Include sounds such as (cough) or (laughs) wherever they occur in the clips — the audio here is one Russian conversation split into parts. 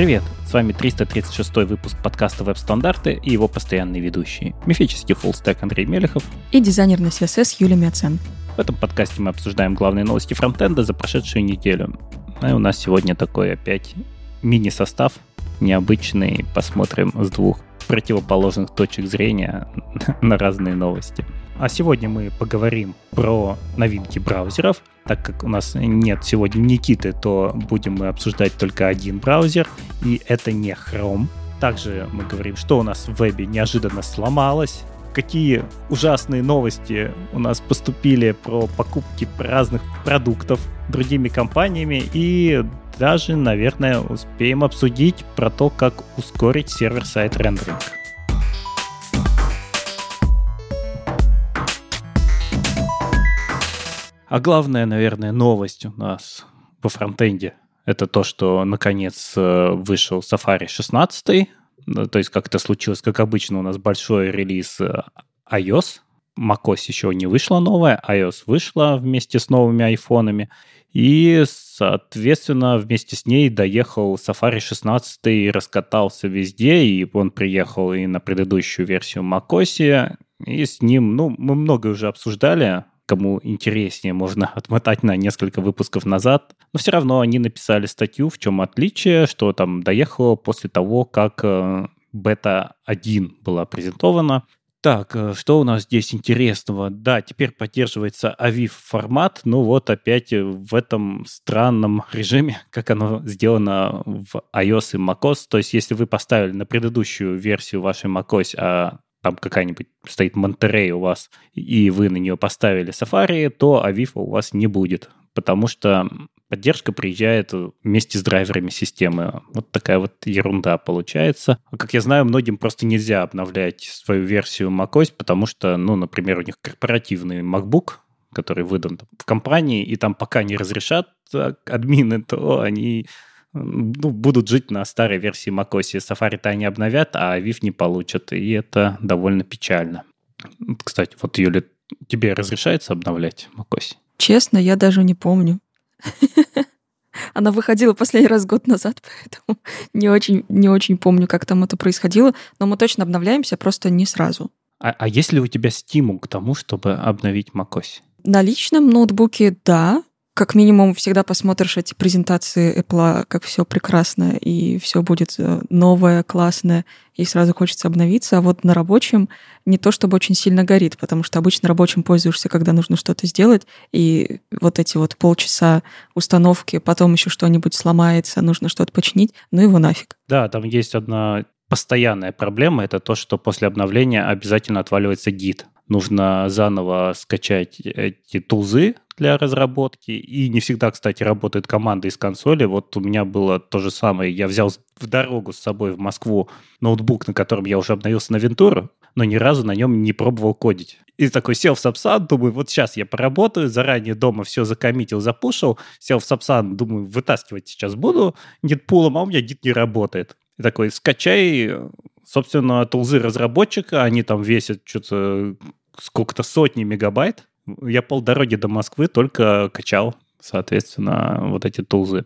Привет! С вами 336 выпуск подкаста «Веб-стандарты» и его постоянные ведущие. Мифический фуллстек Андрей Мелехов и дизайнер на CSS Юлия Мяцен. В этом подкасте мы обсуждаем главные новости фронтенда за прошедшую неделю. Ну и у нас сегодня такой опять мини-состав, необычный. Посмотрим с двух противоположных точек зрения (laughs) на разные новости. А сегодня мы поговорим про новинки браузеров. Так как у нас нет сегодня Никиты, то будем мы обсуждать только один браузер, и это не Chrome. Также мы говорим, что у нас в вебе неожиданно сломалось, какие ужасные новости у нас поступили про покупки разных продуктов другими компаниями и даже, наверное, успеем обсудить про то, как ускорить сервер-сайт рендеринг. А главная, наверное, новость у нас по фронтенде это то, что наконец э, вышел Safari 16. Ну, то есть как это случилось, как обычно, у нас большой релиз э, iOS. macOS еще не вышла новая, iOS вышла вместе с новыми айфонами. И, соответственно, вместе с ней доехал Safari 16 и раскатался везде. И он приехал и на предыдущую версию macOS. И с ним, ну, мы много уже обсуждали кому интереснее, можно (laughs) отмотать на несколько выпусков назад. Но все равно они написали статью, в чем отличие, что там доехало после того, как э, бета-1 была презентована. Так, э, что у нас здесь интересного? Да, теперь поддерживается AVIF формат, но вот опять в этом странном (laughs) режиме, как оно сделано в iOS и macOS. То есть, если вы поставили на предыдущую версию вашей macOS, а там какая-нибудь стоит Монтерей у вас, и вы на нее поставили Safari, то Aviv у вас не будет, потому что поддержка приезжает вместе с драйверами системы. Вот такая вот ерунда получается. Как я знаю, многим просто нельзя обновлять свою версию macOS, потому что, ну, например, у них корпоративный MacBook, который выдан в компании, и там пока не разрешат админы, то они ну, будут жить на старой версии macOS. Safari-то они обновят, а Viv не получат, и это довольно печально. Кстати, вот, Юля, тебе разрешается обновлять macOS? Честно, я даже не помню. (laughs) Она выходила последний раз год назад, (laughs) поэтому не очень, не очень помню, как там это происходило, но мы точно обновляемся, просто не сразу. А, а есть ли у тебя стимул к тому, чтобы обновить macOS? На личном ноутбуке, да, как минимум всегда посмотришь эти презентации Apple, как все прекрасно и все будет э, новое, классное, и сразу хочется обновиться. А вот на рабочем не то чтобы очень сильно горит, потому что обычно рабочим пользуешься, когда нужно что-то сделать, и вот эти вот полчаса установки, потом еще что-нибудь сломается, нужно что-то починить, ну его нафиг. Да, там есть одна постоянная проблема, это то, что после обновления обязательно отваливается гид нужно заново скачать эти тулзы для разработки. И не всегда, кстати, работает команда из консоли. Вот у меня было то же самое. Я взял в дорогу с собой в Москву ноутбук, на котором я уже обновился на Вентуру, но ни разу на нем не пробовал кодить. И такой сел в Сапсан, думаю, вот сейчас я поработаю, заранее дома все закоммитил, запушил, сел в Сапсан, думаю, вытаскивать сейчас буду гитпулом, а у меня гид не работает. И такой, скачай, собственно, тулзы разработчика, они там весят что-то сколько-то сотни мегабайт. Я полдороги до Москвы только качал, соответственно, вот эти тулзы.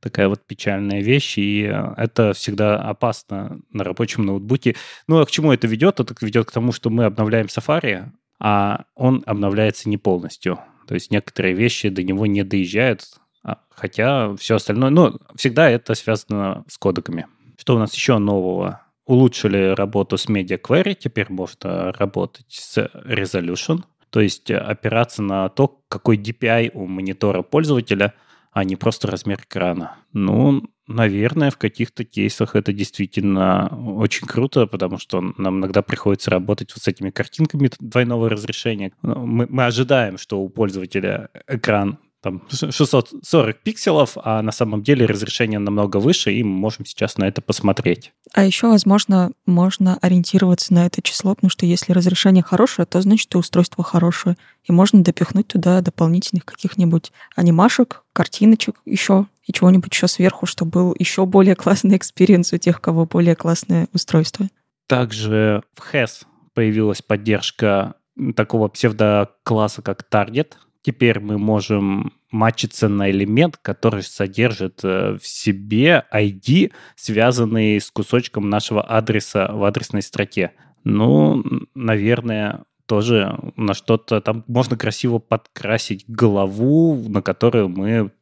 Такая вот печальная вещь, и это всегда опасно на рабочем ноутбуке. Ну, а к чему это ведет? Это ведет к тому, что мы обновляем Safari, а он обновляется не полностью. То есть некоторые вещи до него не доезжают, а, хотя все остальное... Ну, всегда это связано с кодеками. Что у нас еще нового? улучшили работу с Media Query, теперь можно работать с Resolution, то есть опираться на то, какой DPI у монитора пользователя, а не просто размер экрана. Ну, наверное, в каких-то кейсах это действительно очень круто, потому что нам иногда приходится работать вот с этими картинками двойного разрешения. Мы, мы ожидаем, что у пользователя экран там 640 пикселов, а на самом деле разрешение намного выше, и мы можем сейчас на это посмотреть. А еще, возможно, можно ориентироваться на это число, потому что если разрешение хорошее, то значит и устройство хорошее. И можно допихнуть туда дополнительных каких-нибудь анимашек, картиночек еще и чего-нибудь еще сверху, чтобы был еще более классный experience у тех, у кого более классное устройство. Также в has появилась поддержка такого псевдокласса, как Target, Теперь мы можем матчится на элемент, который содержит э, в себе ID, связанный с кусочком нашего адреса в адресной строке. Ну, наверное, тоже на что-то там можно красиво подкрасить голову, на которую мы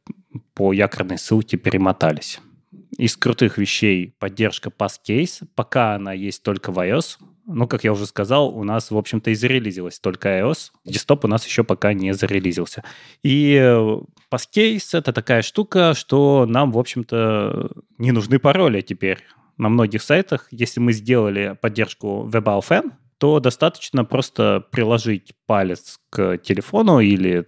по якорной ссылке перемотались. Из крутых вещей поддержка Passcase. Пока она есть только в iOS. Ну, как я уже сказал, у нас, в общем-то, и зарелизилась только iOS. Десктоп у нас еще пока не зарелизился. И э, Passcase — это такая штука, что нам, в общем-то, не нужны пароли теперь. На многих сайтах, если мы сделали поддержку WebAuthn, то достаточно просто приложить палец к телефону или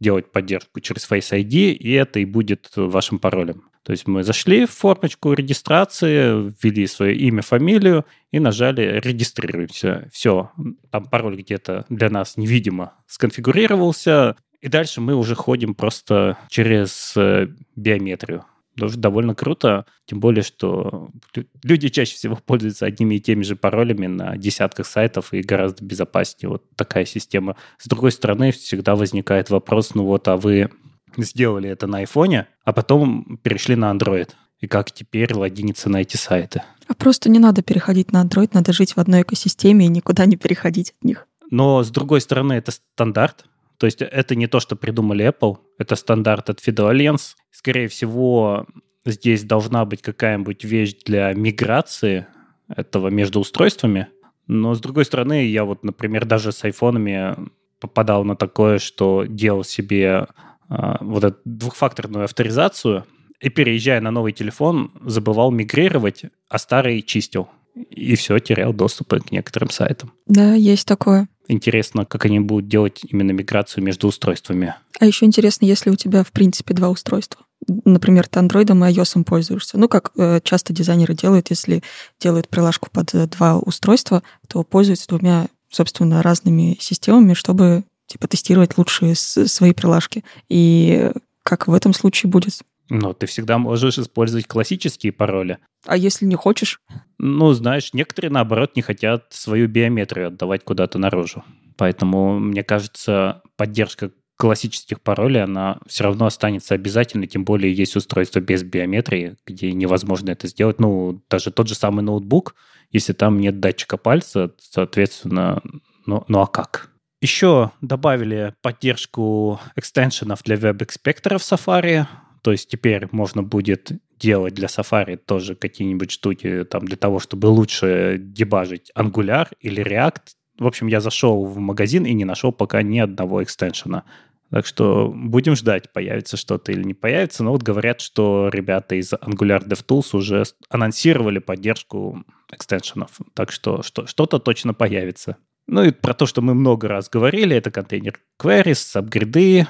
сделать поддержку через Face ID, и это и будет вашим паролем. То есть мы зашли в формочку регистрации, ввели свое имя, фамилию и нажали «Регистрируемся». Все, там пароль где-то для нас невидимо сконфигурировался, и дальше мы уже ходим просто через э, биометрию тоже довольно круто, тем более, что люди чаще всего пользуются одними и теми же паролями на десятках сайтов и гораздо безопаснее вот такая система. С другой стороны, всегда возникает вопрос, ну вот, а вы сделали это на айфоне, а потом перешли на Android. И как теперь логиниться на эти сайты? А просто не надо переходить на Android, надо жить в одной экосистеме и никуда не переходить от них. Но, с другой стороны, это стандарт, то есть это не то, что придумали Apple, это стандарт от Federal Alliance. Скорее всего, здесь должна быть какая-нибудь вещь для миграции этого между устройствами. Но, с другой стороны, я вот, например, даже с айфонами попадал на такое, что делал себе вот эту двухфакторную авторизацию и, переезжая на новый телефон, забывал мигрировать, а старый чистил. И все, терял доступ к некоторым сайтам. Да, есть такое. Интересно, как они будут делать именно миграцию между устройствами. А еще интересно, если у тебя, в принципе, два устройства. Например, ты андроидом и iOS пользуешься. Ну, как э, часто дизайнеры делают, если делают прилажку под э, два устройства, то пользуются двумя, собственно, разными системами, чтобы типа тестировать лучшие свои прилажки. И как в этом случае будет? Но ты всегда можешь использовать классические пароли. А если не хочешь? Ну, знаешь, некоторые, наоборот, не хотят свою биометрию отдавать куда-то наружу. Поэтому, мне кажется, поддержка классических паролей, она все равно останется обязательной, тем более есть устройство без биометрии, где невозможно это сделать. Ну, даже тот же самый ноутбук, если там нет датчика пальца, соответственно, ну, ну а как? Еще добавили поддержку экстеншенов для веб-экспектора в Safari. То есть теперь можно будет делать для Safari тоже какие-нибудь штуки там для того, чтобы лучше дебажить Angular или React. В общем, я зашел в магазин и не нашел пока ни одного экстеншена. Так что будем ждать, появится что-то или не появится. Но вот говорят, что ребята из Angular DevTools уже анонсировали поддержку экстеншенов. Так что, что что-то точно появится. Ну и про то, что мы много раз говорили, это контейнер queries, апгрейды,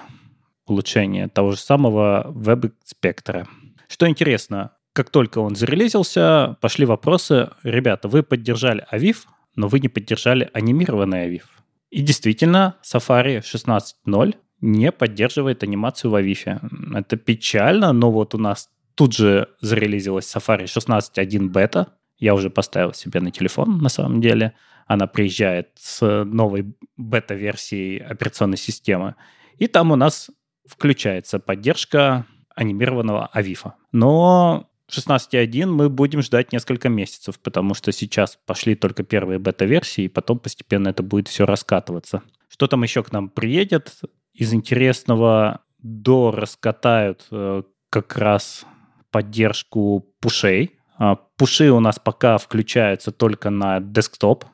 улучшение того же самого веб-спектра. Что интересно, как только он зарелизился, пошли вопросы, ребята, вы поддержали Aviv, но вы не поддержали анимированный Aviv. И действительно, Safari 16.0 не поддерживает анимацию в Aviv. Это печально, но вот у нас тут же зарелизилась Safari 16.1 бета. Я уже поставил себе на телефон, на самом деле. Она приезжает с новой бета-версией операционной системы. И там у нас включается поддержка анимированного Авифа. Но 16.1 мы будем ждать несколько месяцев, потому что сейчас пошли только первые бета-версии, и потом постепенно это будет все раскатываться. Что там еще к нам приедет? Из интересного до раскатают э, как раз поддержку пушей. А, пуши у нас пока включаются только на десктоп.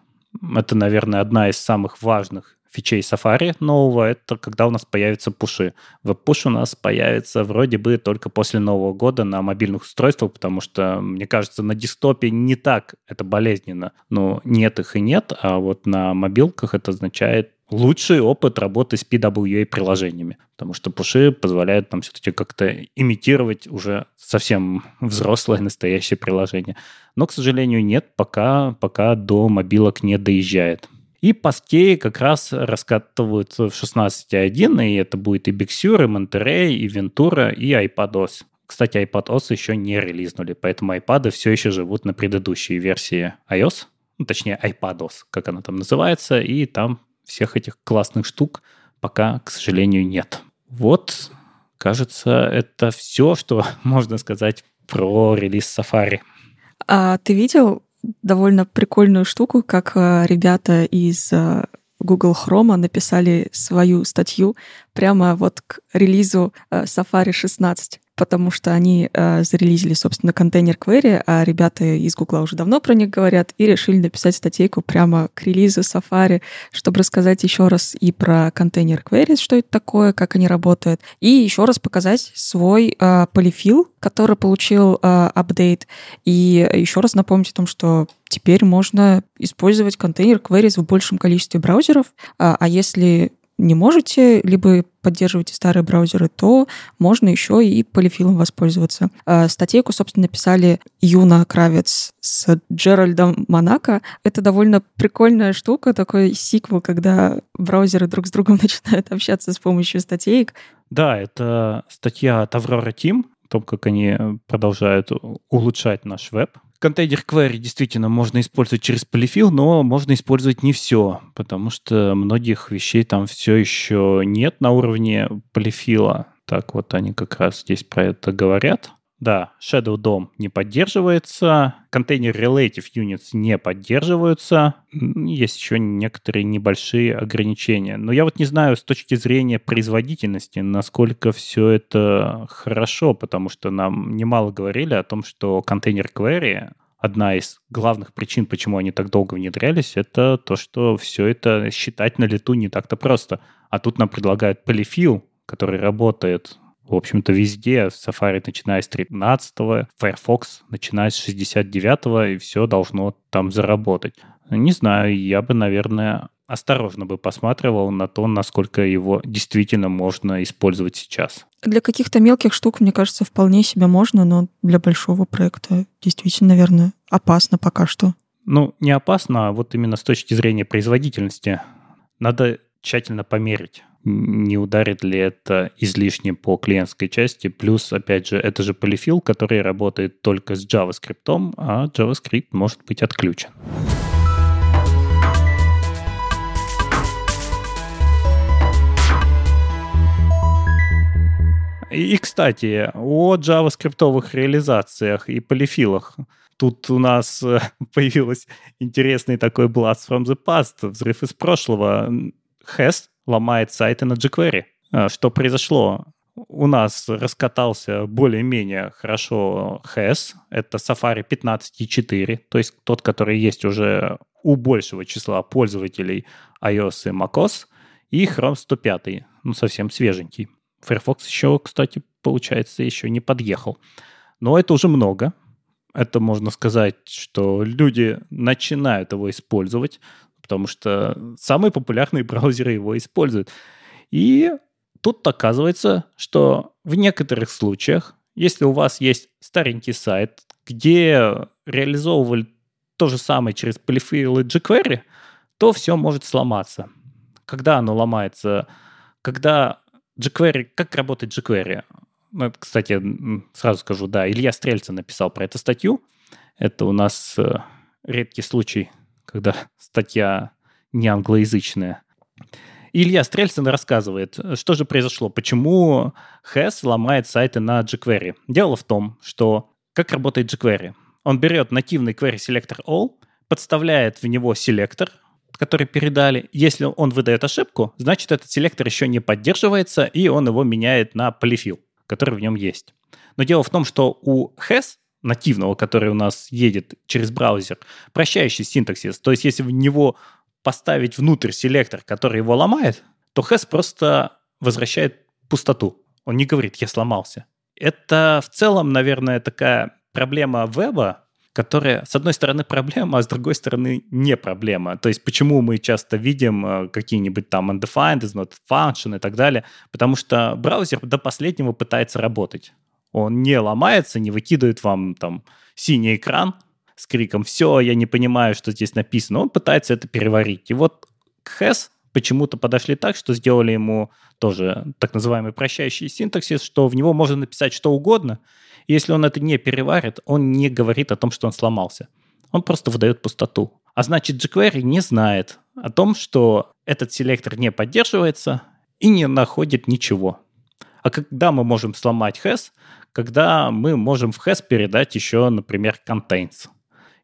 Это, наверное, одна из самых важных фичей Safari нового, это когда у нас появятся пуши. Веб-пуш у нас появится вроде бы только после Нового года на мобильных устройствах, потому что, мне кажется, на десктопе не так это болезненно. Но нет их и нет, а вот на мобилках это означает лучший опыт работы с PWA-приложениями, потому что пуши позволяют нам все-таки как-то имитировать уже совсем взрослое настоящее приложение. Но, к сожалению, нет, пока, пока до мобилок не доезжает. И паскеи как раз раскатываются в 16.1, и это будет и Big Sur, и Monterey, и Ventura, и iPadOS. Кстати, iPadOS еще не релизнули, поэтому iPad все еще живут на предыдущей версии iOS, ну, точнее iPadOS, как она там называется, и там всех этих классных штук пока, к сожалению, нет. Вот кажется, это все, что (laughs) можно сказать про релиз Safari. А ты видел довольно прикольную штуку, как э, ребята из э, Google Chrome написали свою статью прямо вот к релизу э, Safari 16 потому что они э, зарелизили, собственно, контейнер query, а ребята из Гугла уже давно про них говорят, и решили написать статейку прямо к релизу Safari, чтобы рассказать еще раз и про контейнер query, что это такое, как они работают, и еще раз показать свой э, полифил, который получил э, апдейт, и еще раз напомнить о том, что теперь можно использовать контейнер queries в большем количестве браузеров, а, а если не можете, либо поддерживаете старые браузеры, то можно еще и полифилом воспользоваться. А, статейку, собственно, написали Юна Кравец с Джеральдом Монако. Это довольно прикольная штука, такой сиквел, когда браузеры друг с другом (laughs) начинают общаться с помощью статейк. Да, это статья от Aurora Team, о том, как они продолжают улучшать наш веб. Контейнер query действительно можно использовать через полифил, но можно использовать не все, потому что многих вещей там все еще нет на уровне полифила. Так вот они как раз здесь про это говорят. Да, Shadow DOM не поддерживается, контейнер Relative Units не поддерживаются, есть еще некоторые небольшие ограничения. Но я вот не знаю с точки зрения производительности, насколько все это хорошо, потому что нам немало говорили о том, что контейнер query одна из главных причин, почему они так долго внедрялись, это то, что все это считать на лету не так-то просто. А тут нам предлагают полифил, который работает в общем-то, везде. Safari начиная с 13 Firefox начиная с 69 и все должно там заработать. Не знаю, я бы, наверное, осторожно бы посматривал на то, насколько его действительно можно использовать сейчас. Для каких-то мелких штук, мне кажется, вполне себе можно, но для большого проекта действительно, наверное, опасно пока что. Ну, не опасно, а вот именно с точки зрения производительности. Надо тщательно померить не ударит ли это излишне по клиентской части. Плюс, опять же, это же полифил, который работает только с JavaScript, а JavaScript может быть отключен. И, кстати, о JavaScript реализациях и полифилах. Тут у нас э, (laughs) появился интересный такой blast from the past, взрыв из прошлого. Has ломает сайты на jQuery. А, что произошло? У нас раскатался более-менее хорошо HES, это Safari 15.4, то есть тот, который есть уже у большего числа пользователей iOS и macOS, и Chrome 105, ну совсем свеженький. Firefox еще, кстати, получается, еще не подъехал. Но это уже много. Это можно сказать, что люди начинают его использовать потому что самые популярные (laughs) браузеры его используют. И тут оказывается, что в некоторых случаях, если у вас есть старенький сайт, где реализовывали то же самое через полифил и jQuery, то все может сломаться. Когда оно ломается? Когда jQuery... Как работает jQuery? Ну, кстати, сразу скажу, да, Илья Стрельцин написал про эту статью. Это у нас э, редкий случай когда (laughs) статья не англоязычная. Илья Стрельцин рассказывает, что же произошло, почему Хэс ломает сайты на jQuery. Дело в том, что как работает jQuery. Он берет нативный query selector all, подставляет в него селектор, который передали. Если он выдает ошибку, значит этот селектор еще не поддерживается, и он его меняет на полифил, который в нем есть. Но дело в том, что у Has нативного, который у нас едет через браузер, прощающий синтаксис. То есть если в него поставить внутрь селектор, который его ломает, то Хэс просто возвращает пустоту. Он не говорит «я сломался». Это в целом, наверное, такая проблема веба, которая, с одной стороны, проблема, а с другой стороны, не проблема. То есть почему мы часто видим э, какие-нибудь там undefined, is not function и так далее, потому что браузер до последнего пытается работать. Он не ломается, не выкидывает вам там синий экран с криком «Все, я не понимаю, что здесь написано». Он пытается это переварить. И вот к Has почему-то подошли так, что сделали ему тоже так называемый прощающий синтаксис, что в него можно написать что угодно. И если он это не переварит, он не говорит о том, что он сломался. Он просто выдает пустоту. А значит, jQuery не знает о том, что этот селектор не поддерживается и не находит ничего. А когда мы можем сломать has? Когда мы можем в has передать еще, например, contains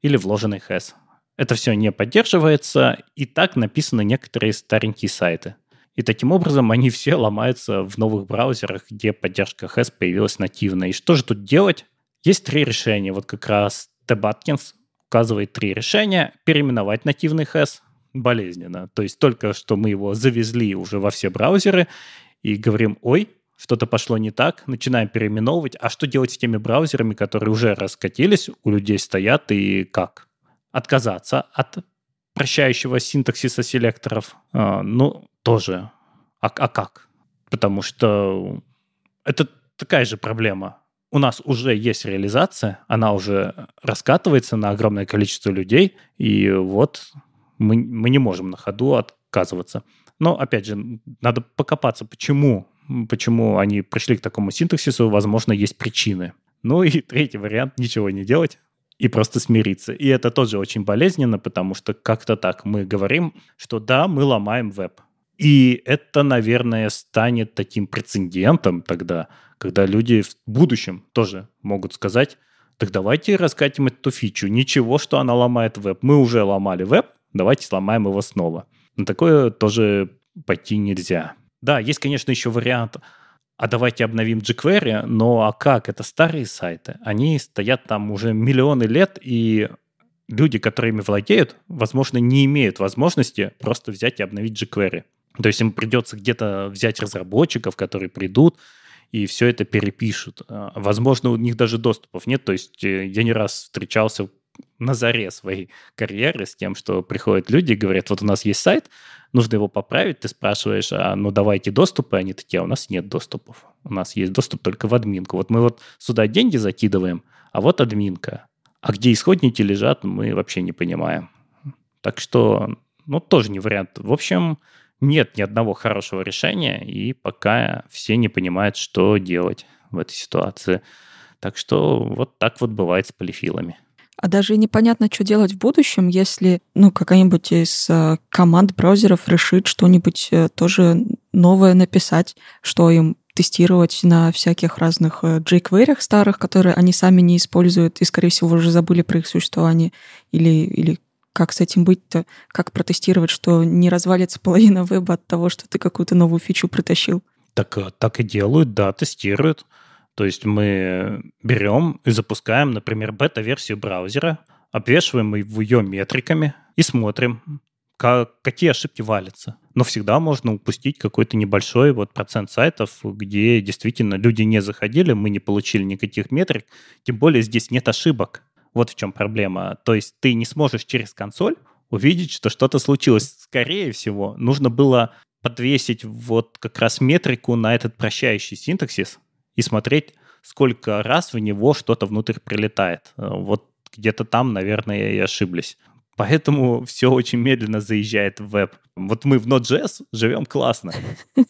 или вложенный has. Это все не поддерживается, и так написаны некоторые старенькие сайты. И таким образом они все ломаются в новых браузерах, где поддержка HES появилась нативно. И что же тут делать? Есть три решения. Вот как раз Тэб Аткинс указывает три решения. Переименовать нативный HES болезненно. То есть только что мы его завезли уже во все браузеры и говорим, ой, что-то пошло не так, начинаем переименовывать. А что делать с теми браузерами, которые уже раскатились, у людей стоят и как? Отказаться от прощающего синтаксиса селекторов? А, ну, тоже. А, а как? Потому что это такая же проблема у нас уже есть реализация, она уже раскатывается на огромное количество людей, и вот мы, мы не можем на ходу отказываться. Но, опять же, надо покопаться, почему, почему они пришли к такому синтаксису, возможно, есть причины. Ну и (laughs) третий вариант – ничего не делать и просто смириться. И это тоже очень болезненно, потому что как-то так мы говорим, что да, мы ломаем веб. И это, наверное, станет таким прецедентом тогда, когда люди в будущем тоже могут сказать, так давайте раскатим эту фичу. Ничего, что она ломает веб. Мы уже ломали веб, давайте сломаем его снова. На такое тоже пойти нельзя. Да, есть, конечно, еще вариант, а давайте обновим jQuery, но а как? Это старые сайты. Они стоят там уже миллионы лет, и люди, которые ими владеют, возможно, не имеют возможности просто взять и обновить jQuery. То есть им придется где-то взять разработчиков, которые придут, и все это перепишут. А, возможно, у них даже доступов нет. То есть э, я не раз встречался на заре своей карьеры с тем, что приходят люди и говорят, вот у нас есть сайт, нужно его поправить, ты спрашиваешь, а ну давайте доступы, они такие, а у нас нет доступов, у нас есть доступ только в админку. Вот мы вот сюда деньги закидываем, а вот админка. А где исходники лежат, мы вообще не понимаем. Так что, ну, тоже не вариант. В общем, нет ни одного хорошего решения, и пока все не понимают, что делать в этой ситуации. Так что вот так вот бывает с полифилами. А даже непонятно, что делать в будущем, если ну, какая-нибудь из э, команд браузеров решит что-нибудь э, тоже новое написать, что им тестировать на всяких разных э, jQuery старых, которые они сами не используют и, скорее всего, уже забыли про их существование, или, или как с этим быть-то? Как протестировать, что не развалится половина (laughs) веба от того, что ты какую-то новую фичу притащил? Так, так и делают, да, тестируют. То есть мы берем и запускаем, например, бета-версию браузера, обвешиваем ее метриками и смотрим, как, какие ошибки валятся. Но всегда можно упустить какой-то небольшой вот процент сайтов, где действительно люди не заходили, мы не получили никаких метрик, тем более здесь нет ошибок. Вот в чем проблема. То есть ты не сможешь через консоль увидеть, что что-то случилось. Скорее всего, нужно было подвесить вот как раз метрику на этот прощающий синтаксис и смотреть, сколько раз в него что-то внутрь прилетает. Вот где-то там, наверное, и ошиблись. Поэтому (laughs) все очень медленно заезжает в веб. Вот мы в Node.js живем классно. (laughs)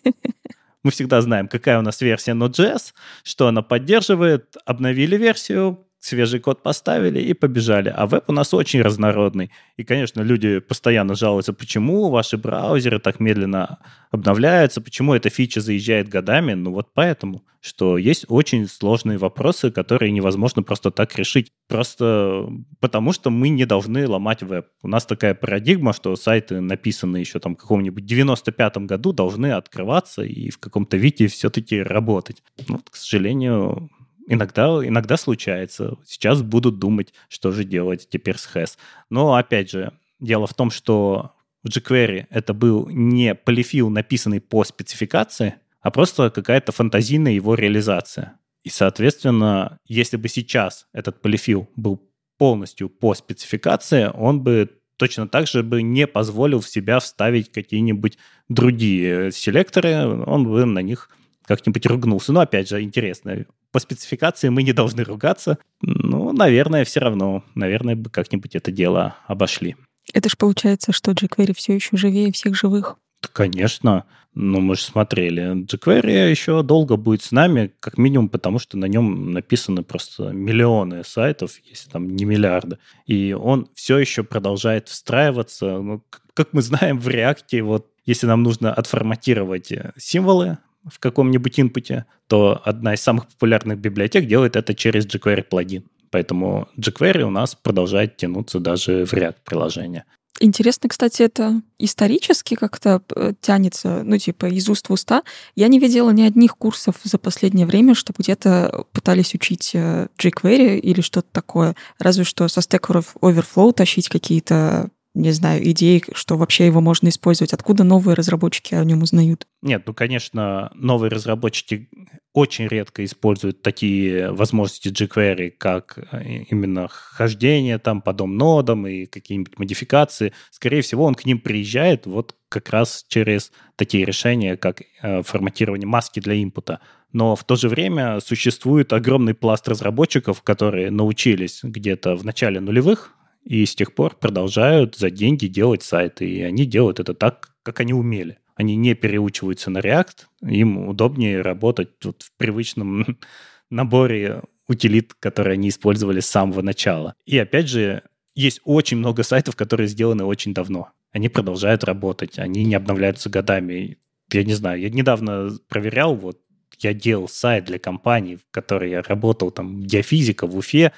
Мы всегда знаем, какая у нас версия Node.js, что она поддерживает, обновили версию, свежий код поставили и побежали. А веб у нас очень разнородный. И, конечно, люди постоянно жалуются, почему ваши браузеры так медленно обновляются, почему эта фича заезжает годами. Ну вот поэтому, что есть очень сложные вопросы, которые невозможно просто так решить. Просто потому, что мы не должны ломать веб. У нас такая парадигма, что сайты, написанные еще там в каком-нибудь 95-м году, должны открываться и в каком-то виде все-таки работать. Ну, вот, к сожалению, Иногда, иногда случается. Сейчас будут думать, что же делать теперь с HES. Но, опять же, дело в том, что в jQuery это был не полифил, написанный по спецификации, а просто какая-то фантазийная его реализация. И, соответственно, если бы сейчас этот полифил был полностью по спецификации, он бы точно так же бы не позволил в себя вставить какие-нибудь другие селекторы, он бы на них как-нибудь ругнулся. Но, опять же, интересно, по спецификации мы не должны ругаться. Ну, наверное, все равно, наверное, бы как-нибудь это дело обошли. Это ж получается, что jQuery все еще живее всех живых. Конечно. Ну, мы же смотрели. jQuery еще долго будет с нами, как минимум потому, что на нем написаны просто миллионы сайтов, если там не миллиарды. И он все еще продолжает встраиваться. Ну, как мы знаем, в React, вот если нам нужно отформатировать символы, в каком-нибудь инпуте, то одна из самых популярных библиотек делает это через jQuery плагин. Поэтому jQuery у нас продолжает тянуться даже в ряд приложения. Интересно, кстати, это исторически как-то э, тянется, ну, типа, из уст в уста. Я не видела ни одних курсов за последнее время, чтобы где-то пытались учить э, jQuery или что-то такое. Разве что со Stack Overflow тащить какие-то не знаю, идей, что вообще его можно использовать? Откуда новые разработчики о нем узнают? Нет, ну, конечно, новые разработчики очень редко используют такие возможности jQuery, как э, именно хождение там по дом-нодам и какие-нибудь модификации. Скорее всего, он к ним приезжает вот как раз через такие решения, как э, форматирование маски для инпута. Но в то же время существует огромный пласт разработчиков, которые научились где-то в начале нулевых и с тех пор продолжают за деньги делать сайты. И они делают это так, как они умели. Они не переучиваются на React, им удобнее работать вот в привычном (laughs) наборе утилит, которые они использовали с самого начала. И опять же, есть очень много сайтов, которые сделаны очень давно. Они продолжают работать, они не обновляются годами. Я не знаю, я недавно проверял, вот я делал сайт для компании, в которой я работал, там, геофизика в Уфе,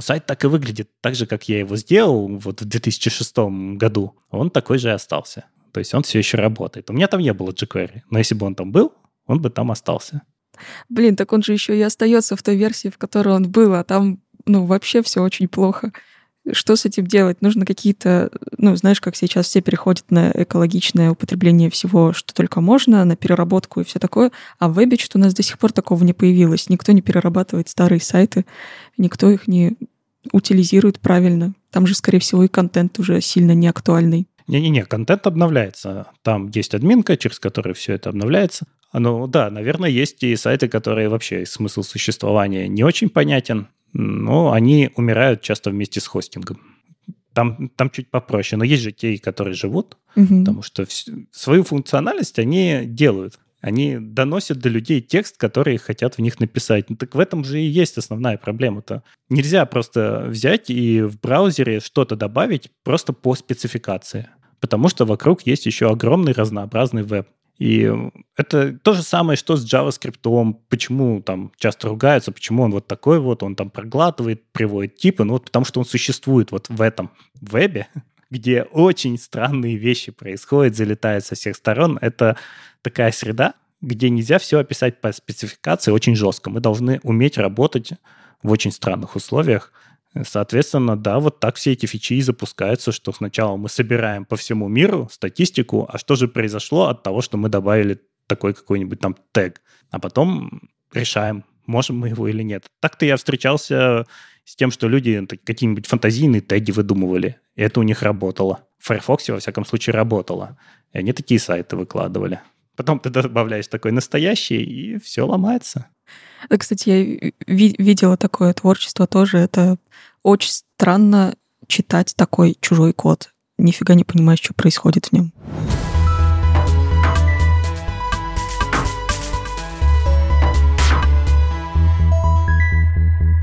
сайт так и выглядит, так же, как я его сделал вот в 2006 году. Он такой же и остался. То есть он все еще работает. У меня там не было jQuery, но если бы он там был, он бы там остался. Блин, так он же еще и остается в той версии, в которой он был, а там, ну, вообще все очень плохо что с этим делать? Нужно какие-то, ну, знаешь, как сейчас все переходят на экологичное употребление всего, что только можно, на переработку и все такое. А в что у нас до сих пор такого не появилось. Никто не перерабатывает старые сайты, никто их не утилизирует правильно. Там же, скорее всего, и контент уже сильно не актуальный. Не-не-не, контент обновляется. Там есть админка, через которую все это обновляется. Ну да, наверное, есть и сайты, которые вообще смысл существования не очень понятен но они умирают часто вместе с хостингом. Там, там чуть попроще, но есть же те, которые живут, угу. потому что в, свою функциональность они делают. Они доносят до людей текст, который хотят в них написать. Ну, так в этом же и есть основная проблема-то. Нельзя просто взять и в браузере что-то добавить просто по спецификации, потому что вокруг есть еще огромный разнообразный веб. И это то же самое, что с JavaScript. Почему там часто ругаются, почему он вот такой вот, он там проглатывает, приводит типы. Ну вот потому что он существует вот в этом вебе, (laughs) где очень странные вещи происходят, залетают со всех сторон. Это такая среда, где нельзя все описать по спецификации очень жестко. Мы должны уметь работать в очень странных условиях. Соответственно, да, вот так все эти фичи и запускаются, что сначала мы собираем по всему миру статистику, а что же произошло от того, что мы добавили такой какой-нибудь там тег, а потом решаем, можем мы его или нет. Так-то я встречался с тем, что люди какие-нибудь фантазийные теги выдумывали, и это у них работало. В Firefox, во всяком случае, работало. И они такие сайты выкладывали. Потом ты добавляешь такой настоящий, и все ломается. Да, кстати, я ви- видела такое творчество тоже. Это очень странно читать такой чужой код. Нифига не понимаешь, что происходит в нем.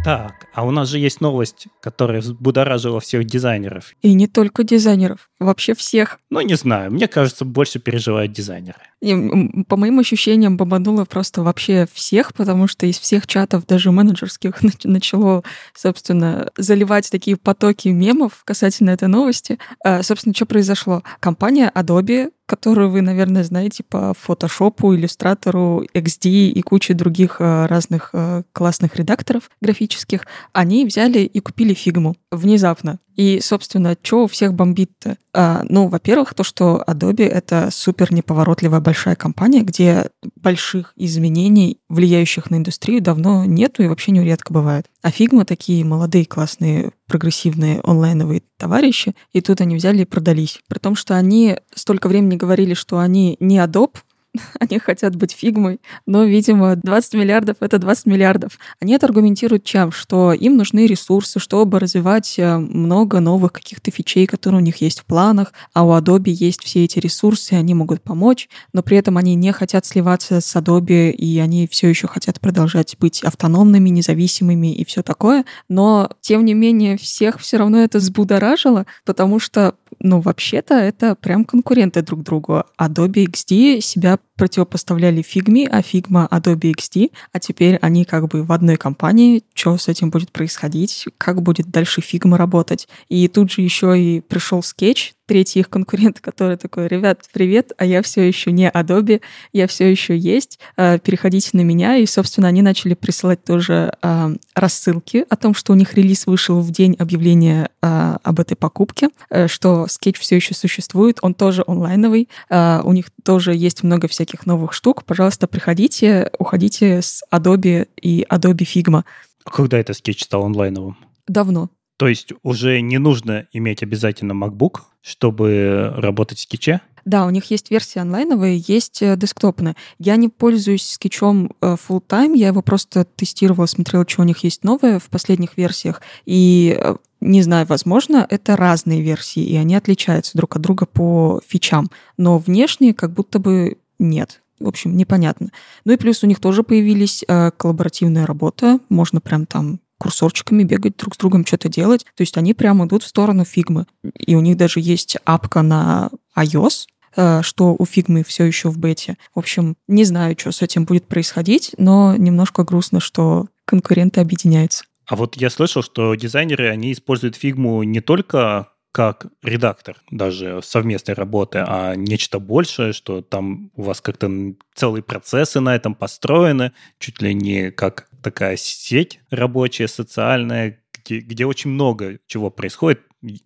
Так, а у нас же есть новость, которая взбудоражила всех дизайнеров. И не только дизайнеров, вообще всех. Ну, не знаю, мне кажется, больше переживают дизайнеры. И, по моим ощущениям, бомбануло просто вообще всех, потому что из всех чатов, даже менеджерских, (laughs) начало, собственно, заливать такие потоки мемов касательно этой новости. А, собственно, что произошло? Компания Adobe которую вы, наверное, знаете по фотошопу, иллюстратору, XD и куче других э, разных э, классных редакторов графических, они взяли и купили фигму внезапно. И, собственно, что у всех бомбит-то? А, ну, во-первых, то, что Adobe — это супер неповоротливая большая компания, где больших изменений, влияющих на индустрию, давно нету и вообще не редко бывает. А Figma — такие молодые, классные, прогрессивные онлайновые товарищи, и тут они взяли и продались. При том, что они столько времени говорили, что они не Adobe, (laughs) они хотят быть фигмой, но, видимо, 20 миллиардов — это 20 миллиардов. Они это аргументируют чем? Что им нужны ресурсы, чтобы развивать э, много новых каких-то фичей, которые у них есть в планах, а у Adobe есть все эти ресурсы, они могут помочь, но при этом они не хотят сливаться с Adobe, и они все еще хотят продолжать быть автономными, независимыми и все такое. Но, тем не менее, всех все равно это взбудоражило, потому что ну, вообще-то это прям конкуренты друг другу. Adobe XD себя противопоставляли Figma, а Figma Adobe XD, а теперь они как бы в одной компании. Что с этим будет происходить? Как будет дальше Figma работать? И тут же еще и пришел Sketch, третий их конкурент, который такой, ребят, привет, а я все еще не Adobe, я все еще есть, э, переходите на меня. И, собственно, они начали присылать тоже э, рассылки о том, что у них релиз вышел в день объявления э, об этой покупке, что Sketch все еще существует, он тоже онлайновый, у них тоже есть много всяких новых штук. Пожалуйста, приходите, уходите с Adobe и Adobe Figma. Когда это Sketch стал онлайновым? Давно. То есть уже не нужно иметь обязательно MacBook, чтобы работать в скетче? Да, у них есть версии онлайновые, есть э, десктопные. Я не пользуюсь скетчом э, full time, я его просто тестировала, смотрела, что у них есть новое в последних версиях. И э, не знаю, возможно, это разные версии, и они отличаются друг от друга по фичам. Но внешне как будто бы нет. В общем, непонятно. Ну и плюс у них тоже появились э, коллаборативная работа. Можно прям там курсорчиками бегать друг с другом, что-то делать. То есть они прямо идут в сторону фигмы. И у них даже есть апка на iOS, э, что у фигмы все еще в бете. В общем, не знаю, что с этим будет происходить, но немножко грустно, что конкуренты объединяются. А вот я слышал, что дизайнеры, они используют фигму не только как редактор даже совместной работы, а нечто большее, что там у вас как-то целые процессы на этом построены, чуть ли не как такая сеть рабочая, социальная, где, где очень много чего происходит.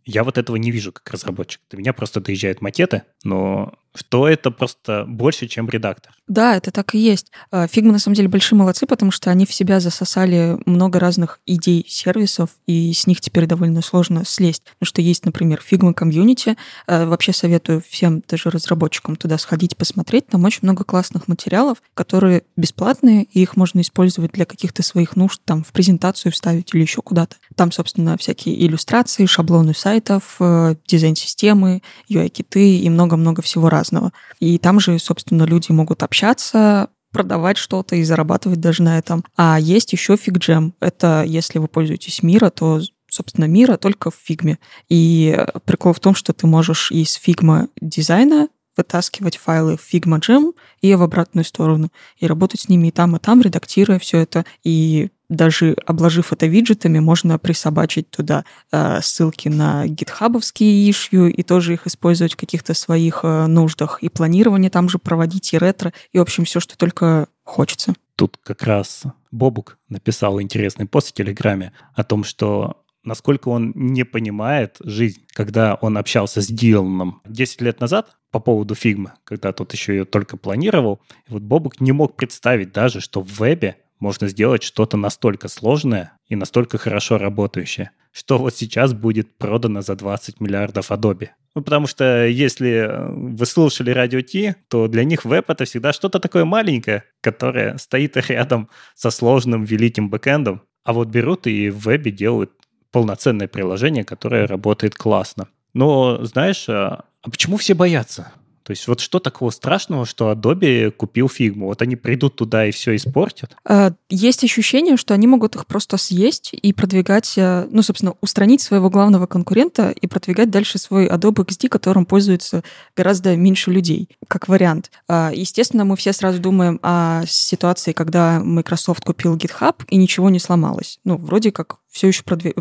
Я вот этого не вижу как разработчик. До меня просто доезжают макеты, но что это просто больше, чем редактор. Да, это так и есть. Фигма, на самом деле, большие молодцы, потому что они в себя засосали много разных идей сервисов, и с них теперь довольно сложно слезть. Потому что есть, например, Figma комьюнити. Э, вообще советую всем, даже разработчикам, туда сходить, посмотреть. Там очень много классных материалов, которые бесплатные, и их можно использовать для каких-то своих нужд, там, в презентацию вставить или еще куда-то. Там, собственно, всякие иллюстрации, шаблоны сайтов, э, дизайн-системы, UI-киты и много-много всего разного разного. И там же, собственно, люди могут общаться, продавать что-то и зарабатывать даже на этом. А есть еще фигджем. Это если вы пользуетесь Мира, то собственно, мира только в фигме. И прикол в том, что ты можешь из фигма дизайна вытаскивать файлы в Figma Jam и в обратную сторону, и работать с ними и там, и там, редактируя все это. И даже обложив это виджетами, можно присобачить туда э, ссылки на гитхабовские issue и тоже их использовать в каких-то своих э, нуждах. И планирование там же проводить, и ретро, и, в общем, все, что только хочется. Тут как раз Бобук написал интересный пост в Телеграме о том, что насколько он не понимает жизнь, когда он общался с Диланом 10 лет назад по поводу фигмы, когда тот еще ее только планировал. И вот Бобук не мог представить даже, что в вебе можно сделать что-то настолько сложное и настолько хорошо работающее, что вот сейчас будет продано за 20 миллиардов Adobe. Ну, потому что если э, вы слушали радио Ти, то для них веб — это всегда что-то такое маленькое, которое стоит рядом со сложным великим бэкэндом. А вот берут и в вебе делают полноценное приложение, которое работает классно. Но, знаешь, а, а почему все боятся? То есть вот что такого страшного, что Adobe купил фигму? Вот они придут туда и все испортят? А, есть ощущение, что они могут их просто съесть и продвигать, э, ну, собственно, устранить своего главного конкурента и продвигать дальше свой Adobe XD, которым пользуется гораздо меньше людей, как вариант. А, естественно, мы все сразу думаем о ситуации, когда Microsoft купил GitHub и ничего не сломалось. Ну, вроде как все еще, продви...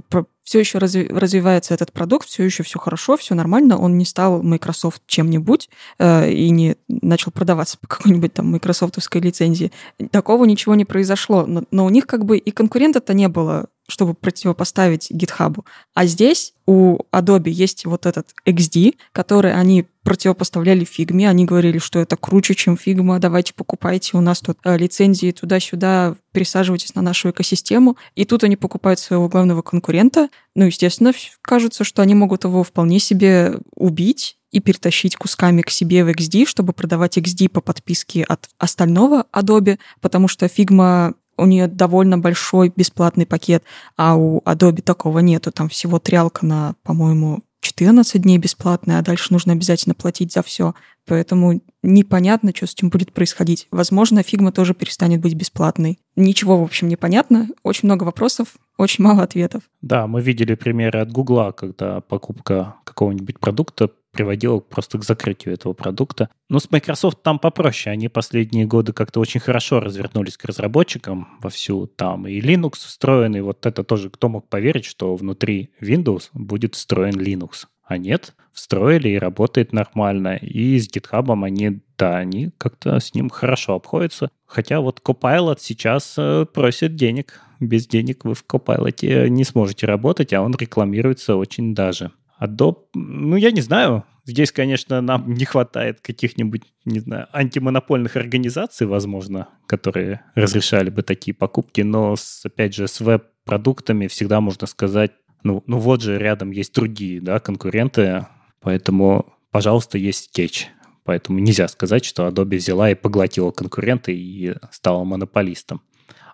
все еще разви... развивается этот продукт, все еще все хорошо, все нормально, он не стал Microsoft чем-нибудь э, и не начал продаваться по какой-нибудь там майкрософтовской лицензии. Такого ничего не произошло, но, но у них как бы и конкурента-то не было чтобы противопоставить GitHub. А здесь у Adobe есть вот этот XD, который они противопоставляли фигме, они говорили, что это круче, чем фигма, давайте покупайте, у нас тут э, лицензии туда-сюда, пересаживайтесь на нашу экосистему. И тут они покупают своего главного конкурента. Ну, естественно, кажется, что они могут его вполне себе убить и перетащить кусками к себе в XD, чтобы продавать XD по подписке от остального Adobe, потому что Figma у нее довольно большой бесплатный пакет, а у Adobe такого нету. Там всего триалка на, по-моему, 14 дней бесплатная, а дальше нужно обязательно платить за все. Поэтому непонятно, что с этим будет происходить. Возможно, фигма тоже перестанет быть бесплатной. Ничего, в общем, не понятно. Очень много вопросов, очень мало ответов. Да, мы видели примеры от Гугла, когда покупка какого-нибудь продукта приводило просто к закрытию этого продукта. Но с Microsoft там попроще. Они последние годы как-то очень хорошо развернулись к разработчикам во всю там и Linux встроен, и вот это тоже кто мог поверить, что внутри Windows будет встроен Linux. А нет, встроили и работает нормально. И с GitHub они, да, они как-то с ним хорошо обходятся. Хотя вот Copilot сейчас э, просит денег. Без денег вы в Copilot не сможете работать, а он рекламируется очень даже. Adobe, ну, я не знаю. Здесь, конечно, нам (laughs) не хватает каких-нибудь, не знаю, антимонопольных организаций, возможно, которые разрешали бы такие покупки, но, с, опять же, с веб-продуктами всегда можно сказать, ну, ну вот же рядом есть другие, да, конкуренты, поэтому, пожалуйста, есть скетч. Поэтому нельзя сказать, что Adobe взяла и поглотила конкурента и стала монополистом.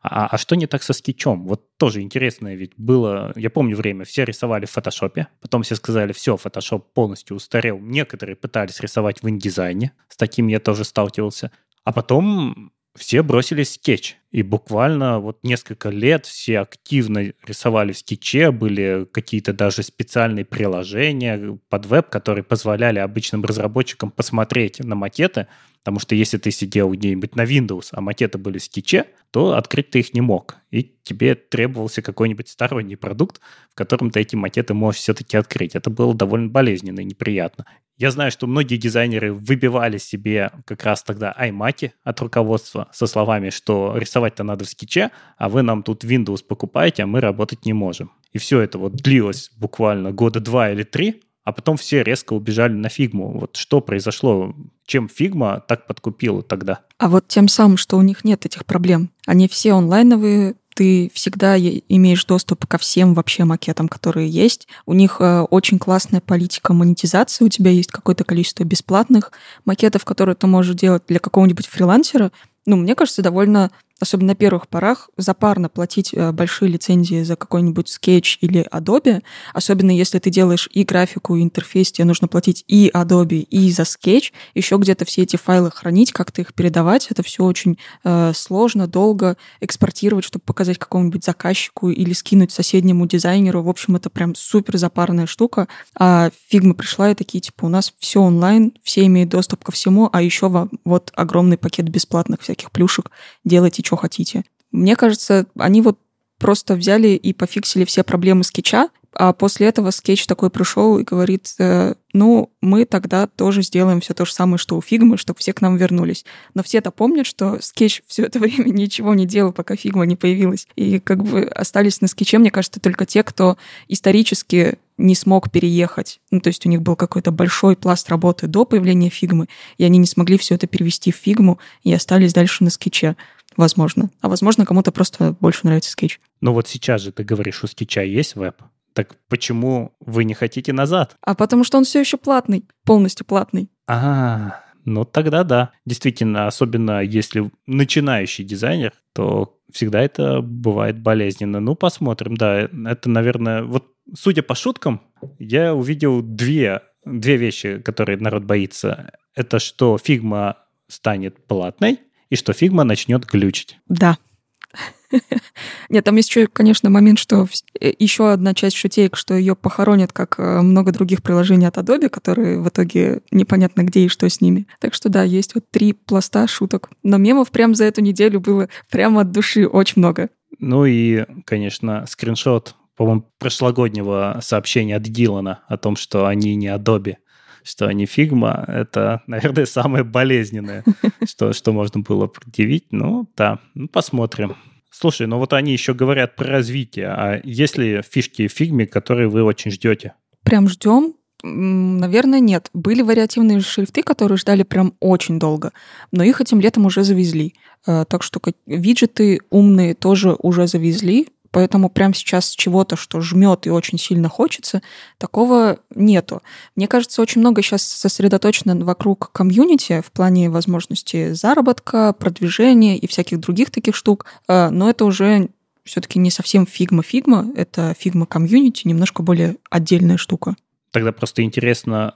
А, а что не так со скетчом? Вот тоже интересно, ведь было, я помню время, все рисовали в фотошопе, потом все сказали, все, фотошоп полностью устарел. Некоторые пытались рисовать в индизайне, с таким я тоже сталкивался. А потом все бросились в скетч. И буквально вот несколько лет все активно рисовали в скетче, были какие-то даже специальные приложения под веб, которые позволяли обычным разработчикам посмотреть на макеты, потому что если ты сидел где-нибудь на Windows, а макеты были в скетче, то открыть ты их не мог. И тебе требовался какой-нибудь сторонний продукт, в котором ты эти макеты можешь все-таки открыть. Это было довольно болезненно и неприятно. Я знаю, что многие дизайнеры выбивали себе как раз тогда iMac от руководства со словами, что рисовать-то надо в скетче, а вы нам тут Windows покупаете, а мы работать не можем. И все это вот длилось буквально года два или три, а потом все резко убежали на фигму. Вот что произошло? Чем фигма так подкупила тогда? А вот тем самым, что у них нет этих проблем. Они все онлайновые, ты всегда имеешь доступ ко всем вообще макетам, которые есть. У них э, очень классная политика монетизации. У тебя есть какое-то количество бесплатных макетов, которые ты можешь делать для какого-нибудь фрилансера. Ну, мне кажется, довольно особенно на первых порах, запарно платить э, большие лицензии за какой-нибудь Sketch или Adobe, особенно если ты делаешь и графику, и интерфейс, тебе нужно платить и Adobe, и за Sketch, еще где-то все эти файлы хранить, как-то их передавать, это все очень э, сложно, долго экспортировать, чтобы показать какому-нибудь заказчику или скинуть соседнему дизайнеру. В общем, это прям супер запарная штука. А Figma пришла и такие, типа, у нас все онлайн, все имеют доступ ко всему, а еще вот огромный пакет бесплатных всяких плюшек, делайте, что хотите. Мне кажется, они вот просто взяли и пофиксили все проблемы скетча, а после этого скетч такой пришел и говорит, э, ну, мы тогда тоже сделаем все то же самое, что у Фигмы, чтобы все к нам вернулись. Но все-то помнят, что скетч все это (laughs) время ничего не делал, пока Фигма не появилась. И как бы остались на скетче, мне кажется, только те, кто исторически не смог переехать. Ну, то есть у них был какой-то большой пласт работы до появления фигмы, и они не смогли все это перевести в фигму и остались дальше на скетче. Возможно. А возможно, кому-то просто больше нравится скетч. Ну вот сейчас же ты говоришь, у скетча есть веб. Так почему вы не хотите назад? А потому что он все еще платный, полностью платный. А, ну тогда да. Действительно, особенно если начинающий дизайнер, то всегда это бывает болезненно. Ну, посмотрим, да. Это, наверное, вот судя по шуткам, я увидел две, две вещи, которые народ боится. Это что фигма станет платной, и что фигма начнет глючить. Да. (laughs) Нет, там есть еще, конечно, момент, что э, еще одна часть шутеек, что ее похоронят, как э, много других приложений от Adobe, которые в итоге непонятно где и что с ними. Так что да, есть вот три пласта шуток. Но мемов прям за эту неделю было прямо от души очень много. Ну и, конечно, скриншот, по-моему, прошлогоднего сообщения от Дилана о том, что они не Adobe что они фигма, это, (laughs) наверное, самое болезненное, что, что можно было предъявить. Ну, да, ну, посмотрим. Слушай, ну вот они еще говорят про развитие. А есть ли фишки в фигме, которые вы очень ждете? Прям ждем? Наверное, нет. Были вариативные шрифты, которые ждали прям очень долго, но их этим летом уже завезли. Э, так что виджеты умные тоже уже завезли. Поэтому прямо сейчас чего-то, что жмет и очень сильно хочется, такого нету. Мне кажется, очень много сейчас сосредоточено вокруг комьюнити в плане возможности заработка, продвижения и всяких других таких штук. А, но это уже все-таки не совсем фигма-фигма, это фигма комьюнити, немножко более отдельная штука. Тогда просто интересно,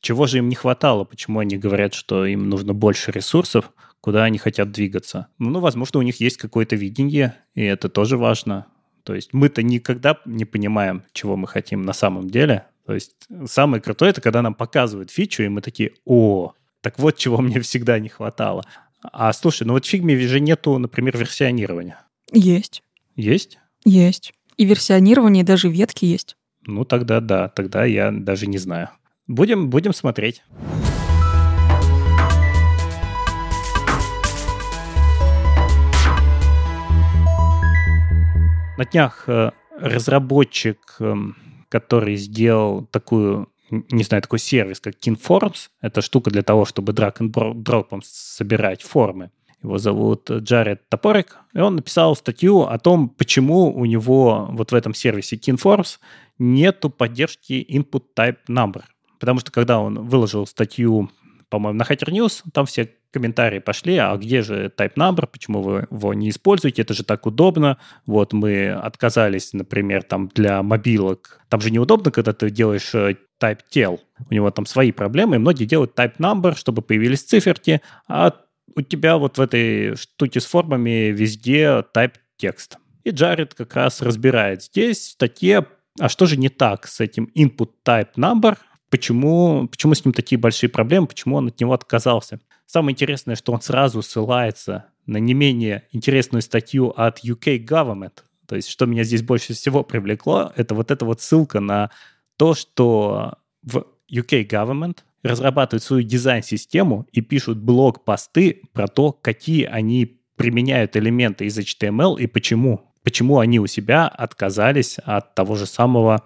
чего же им не хватало, почему они говорят, что им нужно больше ресурсов, куда они хотят двигаться. Ну, возможно, у них есть какое-то видение, и это тоже важно. То есть мы-то никогда не понимаем, чего мы хотим на самом деле. То есть самое крутое это когда нам показывают фичу, и мы такие, о, так вот чего мне всегда не хватало. А слушай, ну вот в фигме же нету, например, версионирования. Есть. Есть? Есть. И версионирование, и даже ветки есть. Ну тогда да, тогда я даже не знаю. Будем, будем смотреть. На днях э, разработчик, эм, который сделал такую, не знаю, такой сервис, как KinForms, это штука для того, чтобы drop собирать формы. Его зовут Джаред Топорик, и он написал статью о том, почему у него вот в этом сервисе KinForms нету поддержки input type number. Потому что когда он выложил статью, по-моему, на Hacker News, там все комментарии пошли, а где же type number, почему вы его не используете, это же так удобно. Вот мы отказались, например, там для мобилок. Там же неудобно, когда ты делаешь э, type tel. У него там свои проблемы, и многие делают type number, чтобы появились циферки, а у тебя вот в этой штуке с формами везде type текст. И Джаред как раз разбирает здесь в статье, а что же не так с этим input type number, почему, почему с ним такие большие проблемы, почему он от него отказался. Самое интересное, что он сразу ссылается на не менее интересную статью от UK Government. То есть, что меня здесь больше всего привлекло, это вот эта вот ссылка на то, что в UK Government разрабатывают свою дизайн-систему и пишут блог-посты про то, какие они применяют элементы из HTML и почему. Почему они у себя отказались от того же самого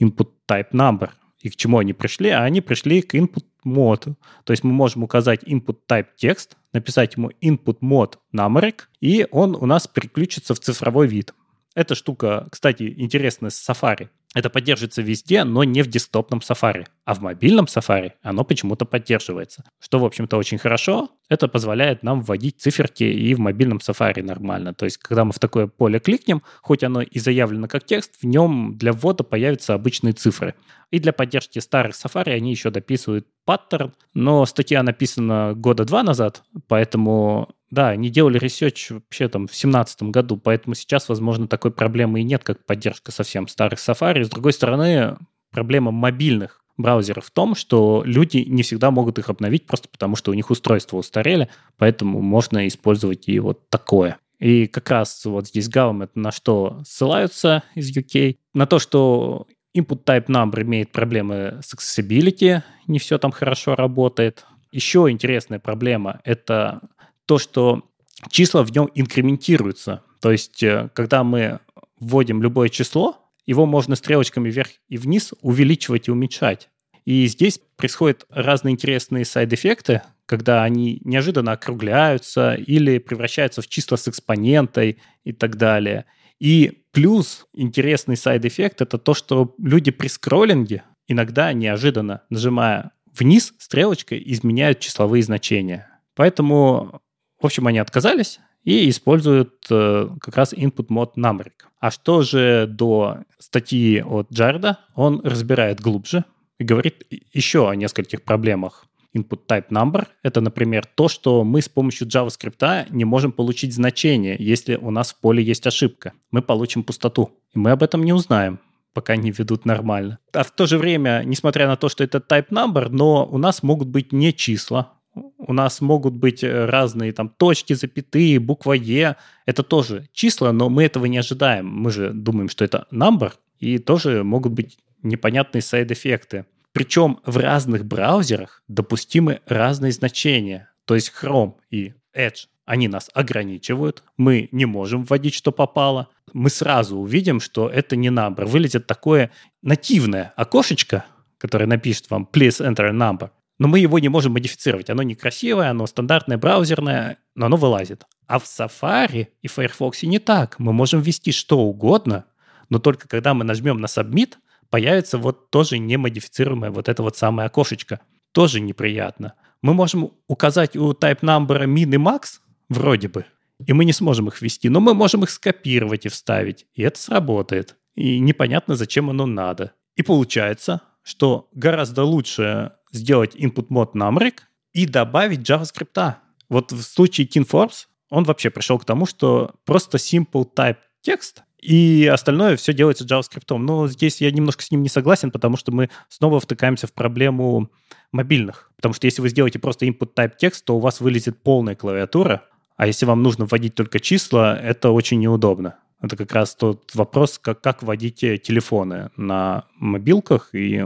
input type number и к чему они пришли, а они пришли к input mode. То есть мы можем указать input type текст, написать ему input mode numeric, и он у нас переключится в цифровой вид. Эта штука, кстати, интересная с Safari. Это поддерживается везде, но не в десктопном Safari. А в мобильном Safari оно почему-то поддерживается. Что, в общем-то, очень хорошо. Это позволяет нам вводить циферки и в мобильном Safari нормально. То есть, когда мы в такое поле кликнем, хоть оно и заявлено как текст, в нем для ввода появятся обычные цифры. И для поддержки старых Safari они еще дописывают паттерн, но статья написана года два назад, поэтому да, они делали research вообще там в 2017 году, поэтому сейчас, возможно, такой проблемы и нет, как поддержка совсем старых Safari. С другой стороны, проблема мобильных браузеров в том, что люди не всегда могут их обновить просто потому, что у них устройства устарели, поэтому можно использовать и вот такое. И как раз вот здесь Government на что ссылаются из UK? На то, что input type number имеет проблемы с accessibility, не все там хорошо работает. Еще интересная проблема — это то, что числа в нем инкрементируются. То есть, э, когда мы вводим любое число, его можно стрелочками вверх и вниз увеличивать и уменьшать. И здесь происходят разные интересные сайд-эффекты, когда они неожиданно округляются или превращаются в числа с экспонентой и так далее. И плюс интересный side effect — это то, что люди при скроллинге иногда неожиданно, нажимая вниз стрелочкой, изменяют числовые значения. Поэтому в общем, они отказались и используют э, как раз input mode numeric. А что же до статьи от Джарда? Он разбирает глубже и говорит еще о нескольких проблемах input type number. Это, например, то, что мы с помощью JavaScript не можем получить значение, если у нас в поле есть ошибка. Мы получим пустоту. И мы об этом не узнаем пока не ведут нормально. А в то же время, несмотря на то, что это type number, но у нас могут быть не числа, у нас могут быть э, разные там точки, запятые, буква Е. Это тоже числа, но мы этого не ожидаем. Мы же думаем, что это number, и тоже могут быть непонятные сайд-эффекты. Причем в разных браузерах допустимы разные значения. То есть Chrome и Edge, они нас ограничивают. Мы не можем вводить, что попало. Мы сразу увидим, что это не number. Вылезет такое нативное окошечко, которое напишет вам «Please enter a number» но мы его не можем модифицировать. Оно некрасивое, оно стандартное, браузерное, но оно вылазит. А в Safari и Firefox не так. Мы можем ввести что угодно, но только когда мы нажмем на Submit, появится вот тоже немодифицируемое вот это вот самое окошечко. Тоже неприятно. Мы можем указать у type number min и max, вроде бы, и мы не сможем их ввести, но мы можем их скопировать и вставить, и это сработает. И непонятно, зачем оно надо. И получается, что гораздо лучше сделать input мод numeric и добавить JavaScript. Вот в случае TinForms он вообще пришел к тому, что просто simple type текст, и остальное все делается JavaScript. Но здесь я немножко с ним не согласен, потому что мы снова втыкаемся в проблему мобильных. Потому что если вы сделаете просто input type текст, то у вас вылезет полная клавиатура, а если вам нужно вводить только числа, это очень неудобно. Это как раз тот вопрос, как, как вводить телефоны на мобилках, и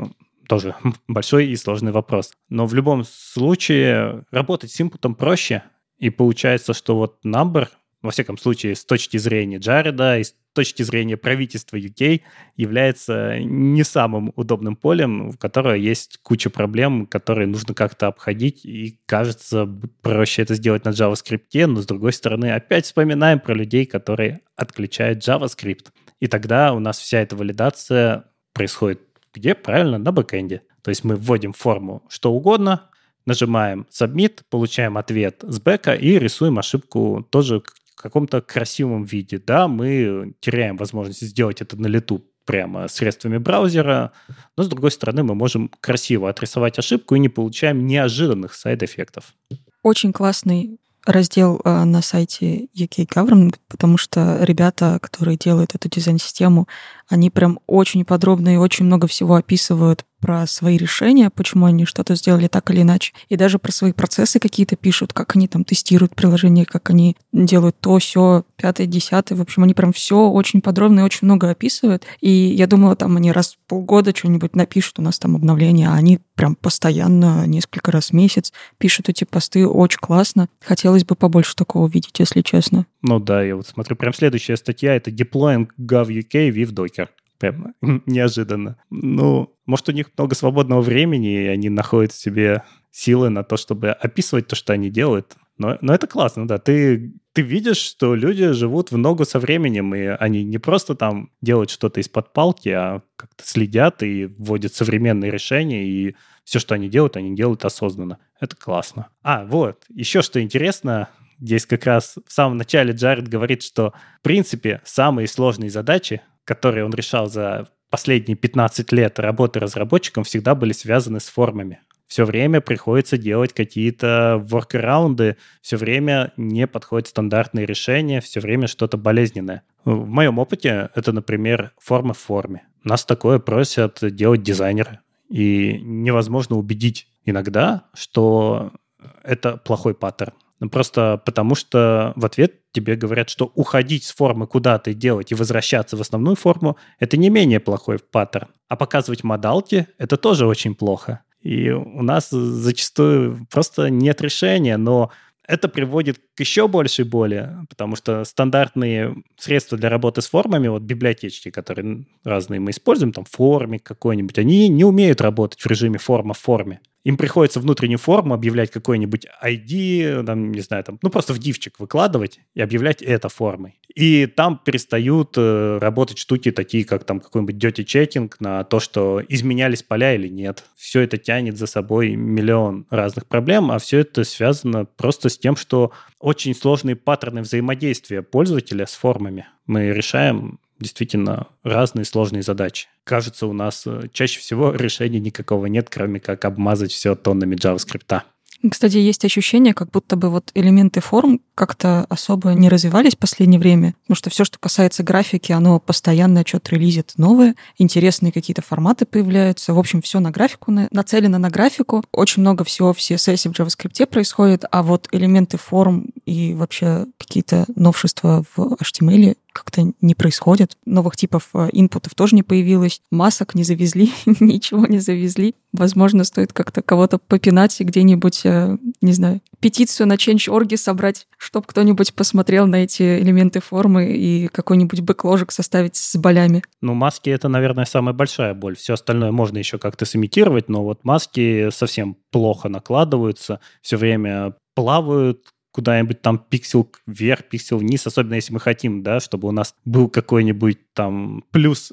тоже (laughs) большой и сложный вопрос. Но в любом случае работать с инпутом проще, и получается, что вот number, во всяком случае, с точки зрения Джареда и с точки зрения правительства UK, является не самым удобным полем, в которое есть куча проблем, которые нужно как-то обходить, и кажется проще это сделать на JavaScript, но с другой стороны опять вспоминаем про людей, которые отключают JavaScript. И тогда у нас вся эта валидация происходит где? Правильно, на бэкэнде. То есть мы вводим форму что угодно, нажимаем Submit, получаем ответ с бэка и рисуем ошибку тоже в каком-то красивом виде. Да, мы теряем возможность сделать это на лету прямо средствами браузера, но с другой стороны мы можем красиво отрисовать ошибку и не получаем неожиданных сайд-эффектов. Очень классный раздел э, на сайте UK Government, потому что ребята, которые делают эту дизайн-систему, они прям очень подробно и очень много всего описывают про свои решения, почему они что-то сделали так или иначе, и даже про свои процессы какие-то пишут, как они там тестируют приложение, как они делают то, все, пятое, десятое. В общем, они прям все очень подробно и очень много описывают. И я думала, там они раз в полгода что-нибудь напишут, у нас там обновление, а они прям постоянно, несколько раз в месяц пишут эти посты, очень классно. Хотелось бы побольше такого видеть, если честно. Ну да, я вот смотрю, прям следующая статья — это Deploying GovUK with Docker. Прям (laughs) неожиданно. Ну, может, у них много свободного времени, и они находят в себе силы на то, чтобы описывать то, что они делают. Но, но это классно, да. Ты, ты видишь, что люди живут в ногу со временем, и они не просто там делают что-то из-под палки, а как-то следят и вводят современные решения, и все, что они делают, они делают осознанно. Это классно. А, вот, еще что интересно, здесь как раз в самом начале Джаред говорит, что в принципе самые сложные задачи которые он решал за последние 15 лет работы разработчиком, всегда были связаны с формами. Все время приходится делать какие-то воркараунды, все время не подходят стандартные решения, все время что-то болезненное. В моем опыте это, например, форма в форме. Нас такое просят делать дизайнеры. И невозможно убедить иногда, что это плохой паттерн. Просто потому что в ответ тебе говорят, что уходить с формы куда-то и делать и возвращаться в основную форму – это не менее плохой паттерн. А показывать модалки – это тоже очень плохо. И у нас зачастую просто нет решения, но это приводит к еще большей боли, потому что стандартные средства для работы с формами, вот библиотечки, которые разные мы используем, там формик какой-нибудь, они не умеют работать в режиме форма в форме им приходится внутреннюю форму объявлять какой-нибудь ID, там, не знаю, там, ну просто в дивчик выкладывать и объявлять это формой. И там перестают э, работать штуки такие, как там какой-нибудь dirty checking на то, что изменялись поля или нет. Все это тянет за собой миллион разных проблем, а все это связано просто с тем, что очень сложные паттерны взаимодействия пользователя с формами мы решаем действительно разные сложные задачи. Кажется, у нас э, чаще всего решения никакого нет, кроме как обмазать все тоннами JavaScript. Кстати, есть ощущение, как будто бы вот элементы форм как-то особо не развивались в последнее время, потому что все, что касается графики, оно постоянно что-то релизит новое, интересные какие-то форматы появляются. В общем, все на графику, нацелено на графику. Очень много всего в CSS в JavaScript происходит, а вот элементы форм и вообще какие-то новшества в HTML как-то не происходит. Новых типов э, инпутов тоже не появилось. Масок не завезли, (laughs) ничего не завезли. Возможно, стоит как-то кого-то попинать и где-нибудь, э, не знаю, петицию на Change.org собрать, чтобы кто-нибудь посмотрел на эти элементы формы и какой-нибудь бэкложек составить с болями. Ну, маски — это, наверное, самая большая боль. Все остальное можно еще как-то сымитировать, но вот маски совсем плохо накладываются, все время плавают, куда-нибудь там пиксел вверх, пиксел вниз, особенно если мы хотим, да, чтобы у нас был какой-нибудь там плюс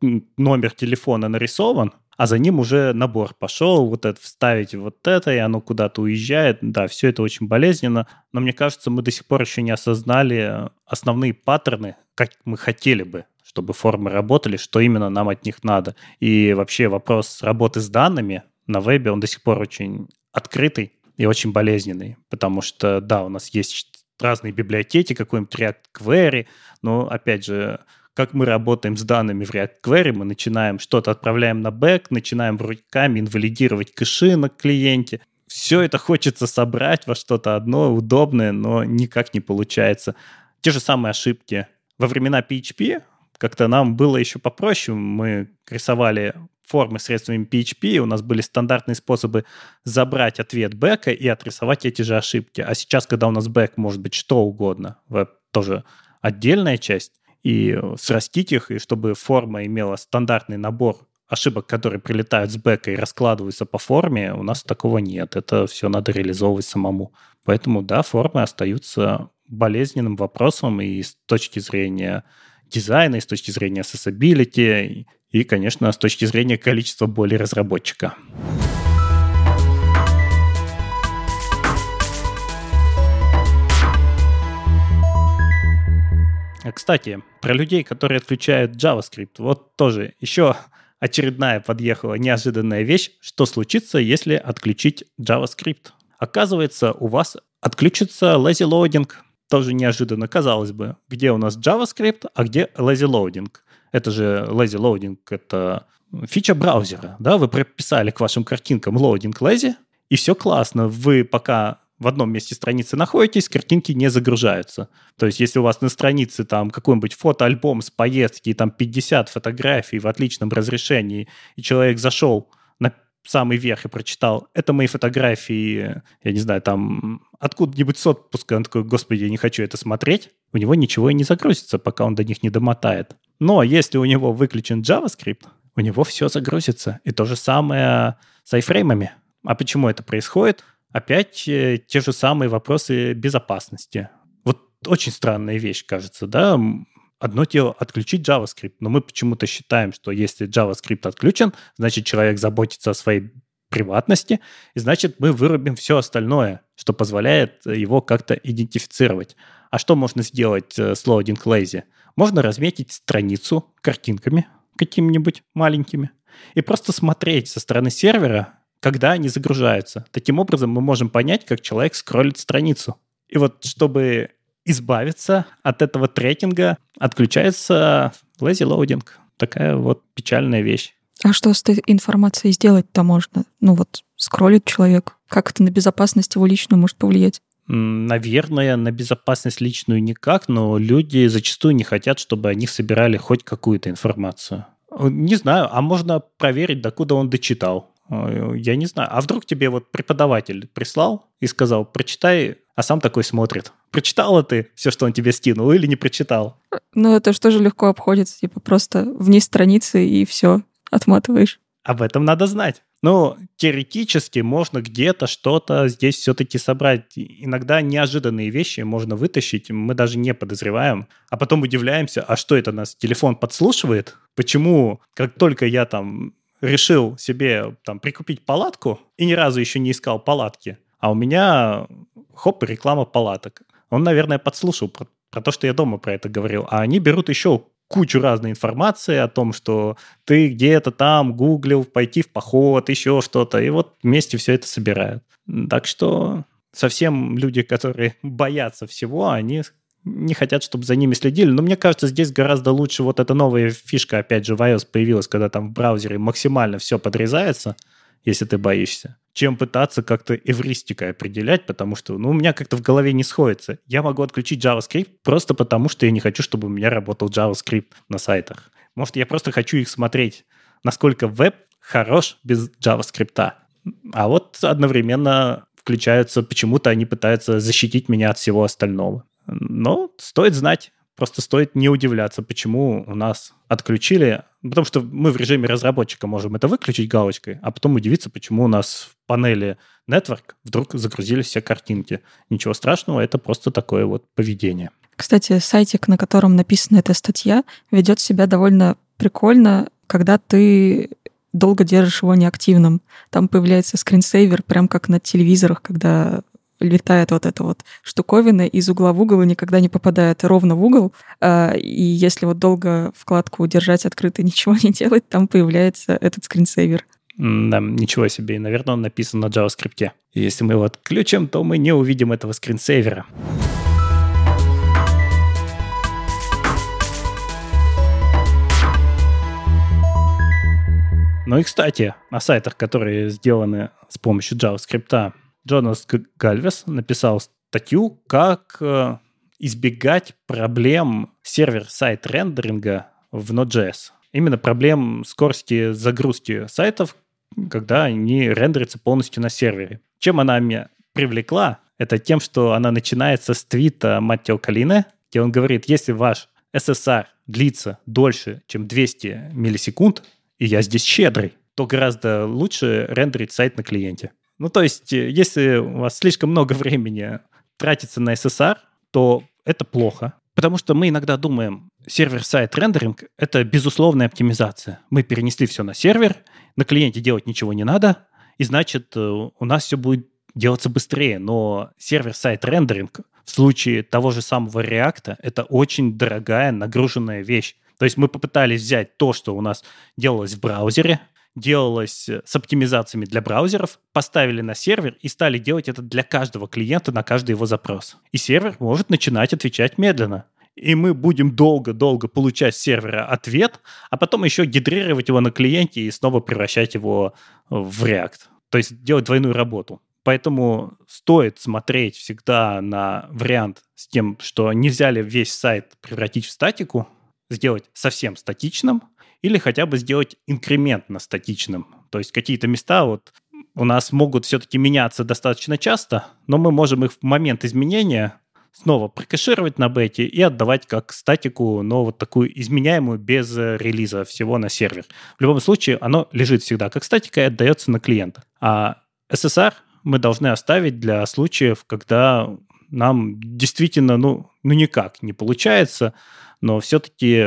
номер телефона нарисован, а за ним уже набор пошел, вот это вставить вот это, и оно куда-то уезжает. Да, все это очень болезненно, но мне кажется, мы до сих пор еще не осознали основные паттерны, как мы хотели бы, чтобы формы работали, что именно нам от них надо. И вообще вопрос работы с данными на вебе, он до сих пор очень открытый и очень болезненный, потому что, да, у нас есть разные библиотеки, какой-нибудь React Query, но, опять же, как мы работаем с данными в React Query, мы начинаем что-то отправляем на бэк, начинаем руками инвалидировать кэши на клиенте. Все это хочется собрать во что-то одно, удобное, но никак не получается. Те же самые ошибки. Во времена PHP как-то нам было еще попроще. Мы рисовали формы средствами PHP, у нас были стандартные способы забрать ответ бэка и отрисовать эти же ошибки. А сейчас, когда у нас бэк может быть что угодно, веб тоже отдельная часть, и срастить их, и чтобы форма имела стандартный набор ошибок, которые прилетают с бэка и раскладываются по форме, у нас такого нет. Это все надо реализовывать самому. Поэтому, да, формы остаются болезненным вопросом и с точки зрения дизайна, и с точки зрения accessibility, и, конечно, с точки зрения количества боли разработчика. Кстати, про людей, которые отключают JavaScript, вот тоже еще очередная подъехала неожиданная вещь, что случится, если отключить JavaScript. Оказывается, у вас отключится lazy loading. Тоже неожиданно, казалось бы, где у нас JavaScript, а где lazy loading. Это же lazy loading, это фича браузера, да, вы прописали к вашим картинкам loading lazy, и все классно. Вы пока в одном месте страницы находитесь, картинки не загружаются. То есть, если у вас на странице там какой-нибудь фотоальбом с поездки, там 50 фотографий в отличном разрешении, и человек зашел самый верх и прочитал, это мои фотографии, я не знаю, там откуда-нибудь с отпуска, он такой, господи, я не хочу это смотреть, у него ничего и не загрузится, пока он до них не домотает. Но если у него выключен JavaScript, у него все загрузится. И то же самое с айфреймами. А почему это происходит? опять э, те же самые вопросы безопасности. Вот очень странная вещь, кажется, да? Одно дело отключить JavaScript, но мы почему-то считаем, что если JavaScript отключен, значит человек заботится о своей приватности, и значит мы вырубим все остальное, что позволяет его как-то идентифицировать. А что можно сделать э, с Loading Lazy? Можно разметить страницу картинками какими-нибудь маленькими и просто смотреть со стороны сервера, когда они загружаются. Таким образом, мы можем понять, как человек скроллит страницу. И вот чтобы избавиться от этого трекинга, отключается lazy loading. Такая вот печальная вещь. А что с этой информацией сделать-то можно? Ну вот, скроллит человек. Как это на безопасность его личную может повлиять? Наверное, на безопасность личную никак, но люди зачастую не хотят, чтобы о них собирали хоть какую-то информацию. Не знаю, а можно проверить, докуда он дочитал. Я не знаю. А вдруг тебе вот преподаватель прислал и сказал, прочитай, а сам такой смотрит. Прочитала ты все, что он тебе скинул, или не прочитал? Ну, это что же легко обходится. Типа просто вниз страницы и все, отматываешь. Об этом надо знать. Ну, теоретически можно где-то что-то здесь все-таки собрать. Иногда неожиданные вещи можно вытащить, мы даже не подозреваем, а потом удивляемся, а что это нас телефон подслушивает? Почему, как только я там решил себе там прикупить палатку и ни разу еще не искал палатки, а у меня хоп, реклама палаток. Он, наверное, подслушал про, про то, что я дома про это говорил. А они берут еще кучу разной информации о том, что ты где-то там гуглил, пойти в поход, еще что-то. И вот вместе все это собирают. Так что совсем люди, которые (laughs) боятся всего, они не хотят, чтобы за ними следили. Но мне кажется, здесь гораздо лучше вот эта новая фишка, опять же, в iOS появилась, когда там в браузере максимально все подрезается, если ты боишься, чем пытаться как-то эвристикой определять, потому что, ну, у меня как-то в голове не сходится. Я могу отключить JavaScript просто потому, что я не хочу, чтобы у меня работал JavaScript на сайтах. Может, я просто хочу их смотреть, насколько веб хорош без JavaScript. А вот одновременно включаются, почему-то они пытаются защитить меня от всего остального. Но стоит знать, просто стоит не удивляться, почему у нас отключили, потому что мы в режиме разработчика можем это выключить галочкой, а потом удивиться, почему у нас в панели Network вдруг загрузились все картинки. Ничего страшного, это просто такое вот поведение. Кстати, сайтик, на котором написана эта статья, ведет себя довольно прикольно, когда ты долго держишь его неактивным. Там появляется скринсейвер, прям как на телевизорах, когда летает вот эта вот штуковина из угла в угол и никогда не попадает ровно в угол. А, и если вот долго вкладку держать открытой, ничего (laughs) не делать, там появляется этот скринсейвер. Да, ничего себе. И, наверное, он написан на JavaScript. Если мы его отключим, то мы не увидим этого скринсейвера. Ну и, кстати, на сайтах, которые сделаны с помощью JavaScript, Джонас Гальвес написал статью, как э, избегать проблем сервер-сайт рендеринга в Node.js. Именно проблем скорости загрузки сайтов, когда они рендерятся полностью на сервере. Чем она меня привлекла, это тем, что она начинается с твита Маттео Калине, где он говорит, если ваш SSR длится дольше, чем 200 миллисекунд, и я здесь щедрый, то гораздо лучше рендерить сайт на клиенте. Ну, то есть, э, если у вас слишком много времени тратится на SSR, то это плохо. Потому что мы иногда думаем, сервер-сайт рендеринг — это безусловная оптимизация. Мы перенесли все на сервер, на клиенте делать ничего не надо, и значит, э, у нас все будет делаться быстрее. Но сервер-сайт рендеринг в случае того же самого React — это очень дорогая нагруженная вещь. То есть мы попытались взять то, что у нас делалось в браузере, делалось э, с оптимизациями для браузеров, поставили на сервер и стали делать это для каждого клиента на каждый его запрос. И сервер может начинать отвечать медленно. И мы будем долго-долго получать с сервера ответ, а потом еще гидрировать его на клиенте и снова превращать его в React. То есть делать двойную работу. Поэтому стоит смотреть всегда на вариант с тем, что нельзя ли весь сайт превратить в статику, сделать совсем статичным или хотя бы сделать инкрементно статичным. То есть какие-то места вот у нас могут все-таки меняться достаточно часто, но мы можем их в момент изменения снова прокэшировать на бете и отдавать как статику, но вот такую изменяемую без релиза всего на сервер. В любом случае, оно лежит всегда как статика и отдается на клиента. А SSR мы должны оставить для случаев, когда нам действительно, ну, ну никак не получается, но все-таки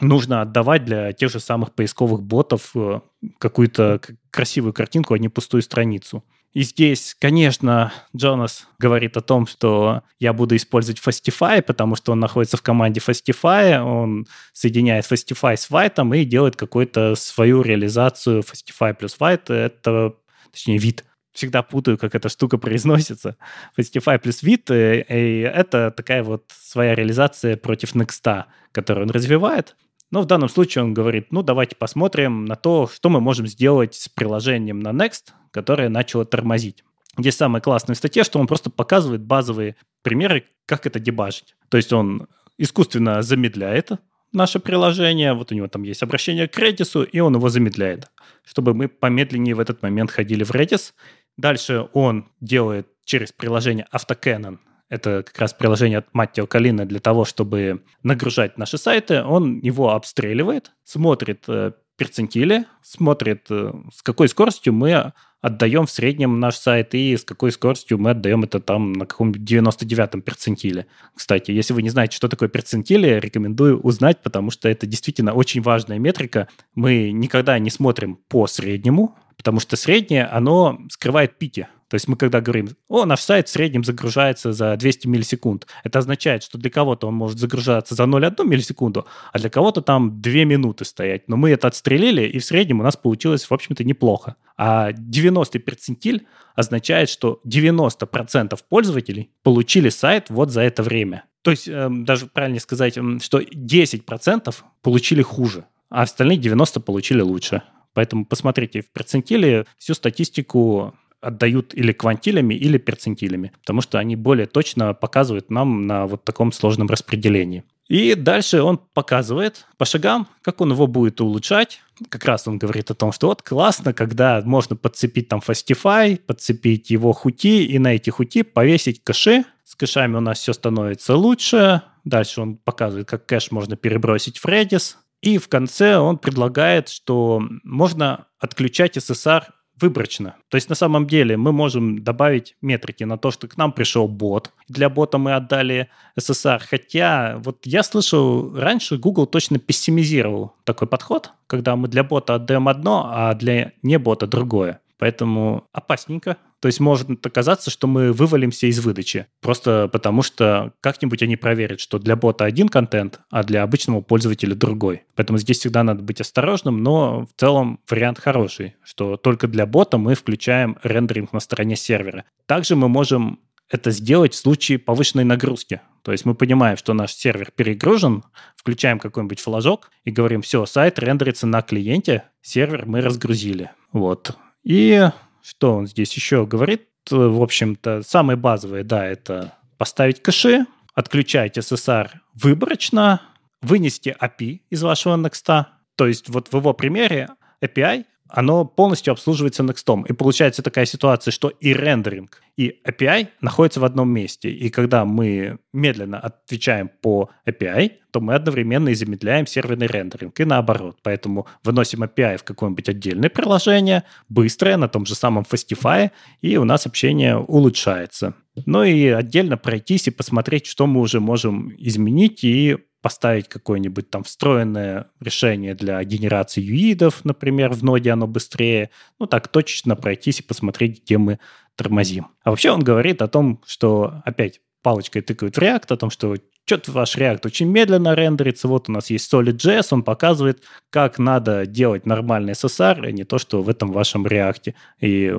нужно отдавать для тех же самых поисковых ботов э, какую-то красивую картинку, а не пустую страницу. И здесь, конечно, Джонас говорит о том, что я буду использовать Fastify, потому что он находится в команде Fastify, он соединяет Fastify с White и делает какую-то свою реализацию Fastify плюс White. Это, точнее, вид всегда путаю, как эта штука произносится. Fastify плюс вид, э, и это такая вот своя реализация против Next, которую он развивает. Но в данном случае он говорит, ну, давайте посмотрим на то, что мы можем сделать с приложением на Next, которое начало тормозить. Здесь самая классная статья, что он просто показывает базовые примеры, как это дебажить. То есть он искусственно замедляет наше приложение, вот у него там есть обращение к Redis, и он его замедляет, чтобы мы помедленнее в этот момент ходили в Redis Дальше он делает через приложение AutoCannon, это как раз приложение от Маттио Калина для того, чтобы нагружать наши сайты, он его обстреливает, смотрит э, перцентили, смотрит, э, с какой скоростью мы отдаем в среднем наш сайт и с какой скоростью мы отдаем это там на каком-нибудь 99-м перцентиле. Кстати, если вы не знаете, что такое перцентили, рекомендую узнать, потому что это действительно очень важная метрика. Мы никогда не смотрим по среднему, потому что среднее, оно скрывает пики. То есть мы когда говорим, о, наш сайт в среднем загружается за 200 миллисекунд, это означает, что для кого-то он может загружаться за 0,1 миллисекунду, а для кого-то там 2 минуты стоять. Но мы это отстрелили, и в среднем у нас получилось, в общем-то, неплохо. А 90 перцентиль означает, что 90% пользователей получили сайт вот за это время. То есть эм, даже правильнее сказать, эм, что 10% получили хуже, а остальные 90 получили лучше. Поэтому посмотрите в перцентиле всю статистику отдают или квантилями, или перцентилями, потому что они более точно показывают нам на вот таком сложном распределении. И дальше он показывает по шагам, как он его будет улучшать. Как раз он говорит о том, что вот классно, когда можно подцепить там Fastify, подцепить его хути, и на эти хути повесить кэши. С кэшами у нас все становится лучше. Дальше он показывает, как кэш можно перебросить в Redis. И в конце он предлагает, что можно отключать SSR выборочно. То есть на самом деле мы можем добавить метрики на то, что к нам пришел бот. Для бота мы отдали SSR. Хотя вот я слышал, раньше Google точно пессимизировал такой подход, когда мы для бота отдаем одно, а для не бота другое. Поэтому опасненько То есть может оказаться, что мы вывалимся из выдачи. Просто потому что как-нибудь они проверят, что для бота один контент, а для обычного пользователя другой. Поэтому здесь всегда надо быть осторожным, но в целом вариант хороший, что только для бота мы включаем рендеринг на стороне сервера. Также мы можем это сделать в случае повышенной нагрузки. То есть мы понимаем, что наш сервер перегружен, включаем какой-нибудь флажок и говорим, все, сайт рендерится на клиенте, сервер мы разгрузили. Вот. И что он здесь еще говорит? В общем-то, самые базовые, да, это поставить кэши, отключать SSR выборочно, вынести API из вашего Next. То есть вот в его примере API оно полностью обслуживается Next. И получается такая ситуация, что и рендеринг, и API находятся в одном месте. И когда мы медленно отвечаем по API, то мы одновременно и замедляем серверный рендеринг, и наоборот. Поэтому выносим API в какое-нибудь отдельное приложение, быстрое, на том же самом Fastify, и у нас общение улучшается. Ну и отдельно пройтись и посмотреть, что мы уже можем изменить и поставить какое-нибудь там встроенное решение для генерации юидов, например, в ноде оно быстрее. Ну, так точечно пройтись и посмотреть, где мы тормозим. А вообще он говорит о том, что опять палочкой тыкают в React, о том, что что-то ваш React очень медленно рендерится, вот у нас есть Solid.js, он показывает, как надо делать нормальный SSR, а не то, что в этом вашем React. И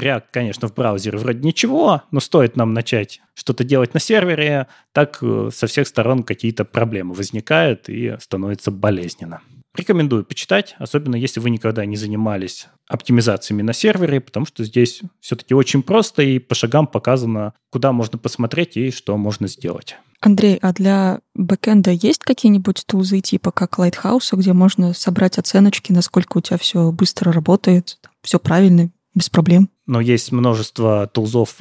React, конечно, в браузере вроде ничего, но стоит нам начать что-то делать на сервере, так э, со всех сторон какие-то проблемы возникают и становится болезненно. Рекомендую почитать, особенно если вы никогда не занимались оптимизациями на сервере, потому что здесь все-таки очень просто и по шагам показано, куда можно посмотреть и что можно сделать. Андрей, а для бэкэнда есть какие-нибудь тулзы типа как Lighthouse, где можно собрать оценочки, насколько у тебя все быстро работает, все правильно, без проблем? но есть множество тулзов.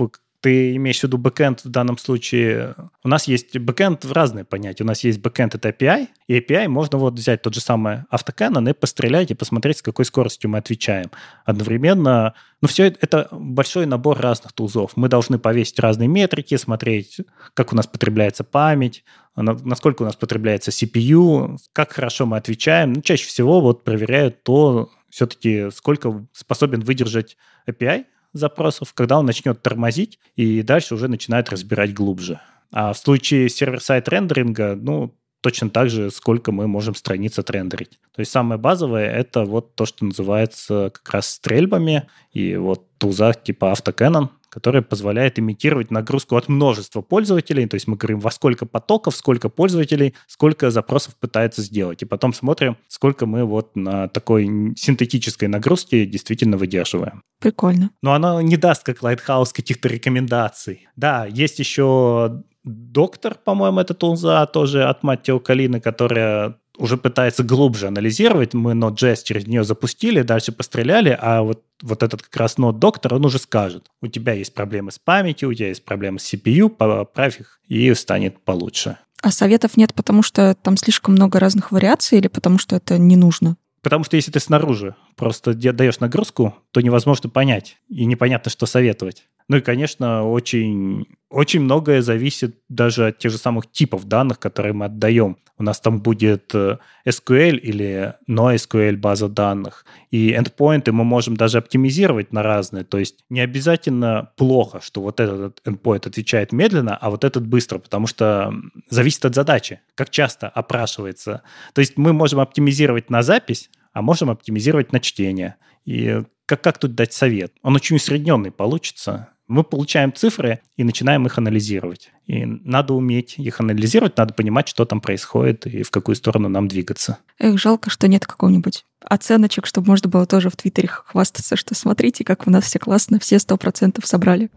Ты имеешь в виду бэкэнд в данном случае? У нас есть бэкэнд в разные понятия. У нас есть бэкэнд — это API, и API можно вот взять тот же самый autocannon и пострелять, и посмотреть, с какой скоростью мы отвечаем. Одновременно, ну, все это, это большой набор разных тулзов. Мы должны повесить разные метрики, смотреть, как у нас потребляется память, насколько у нас потребляется CPU, как хорошо мы отвечаем. Ну, чаще всего вот проверяют то, все-таки сколько способен выдержать API, запросов, когда он начнет тормозить и дальше уже начинает разбирать глубже. А в случае сервер-сайт рендеринга, ну, точно так же, сколько мы можем страниц отрендерить. То есть самое базовое — это вот то, что называется как раз стрельбами, и вот туза типа AutoCannon, которая позволяет имитировать нагрузку от множества пользователей. То есть мы говорим, во сколько потоков, сколько пользователей, сколько запросов пытается сделать. И потом смотрим, сколько мы вот на такой синтетической нагрузке действительно выдерживаем. Прикольно. Но она не даст, как Lighthouse, каких-то рекомендаций. Да, есть еще доктор, по-моему, это тулза тоже от Маттео Калины, которая уже пытается глубже анализировать. Мы Node.js через нее запустили, дальше постреляли, а вот, вот этот как раз Node доктор, он уже скажет, у тебя есть проблемы с памятью, у тебя есть проблемы с CPU, поправь их, и станет получше. А советов нет, потому что там слишком много разных вариаций или потому что это не нужно? Потому что если ты снаружи просто даешь нагрузку, то невозможно понять, и непонятно, что советовать. Ну и, конечно, очень, очень многое зависит даже от тех же самых типов данных, которые мы отдаем. У нас там будет э, SQL или NoSQL база данных. И endpoinты мы можем даже оптимизировать на разные. То есть не обязательно плохо, что вот этот endpoint отвечает медленно, а вот этот быстро, потому что зависит от задачи, как часто опрашивается. То есть мы можем оптимизировать на запись, а можем оптимизировать на чтение. И как, как тут дать совет? Он очень усредненный получится. Мы получаем цифры и начинаем их анализировать. И надо уметь их анализировать, надо понимать, что там происходит и в какую сторону нам двигаться. Эх, жалко, что нет какого-нибудь оценочек, чтобы можно было тоже в Твиттере хвастаться, что смотрите, как у нас все классно, все сто процентов собрали.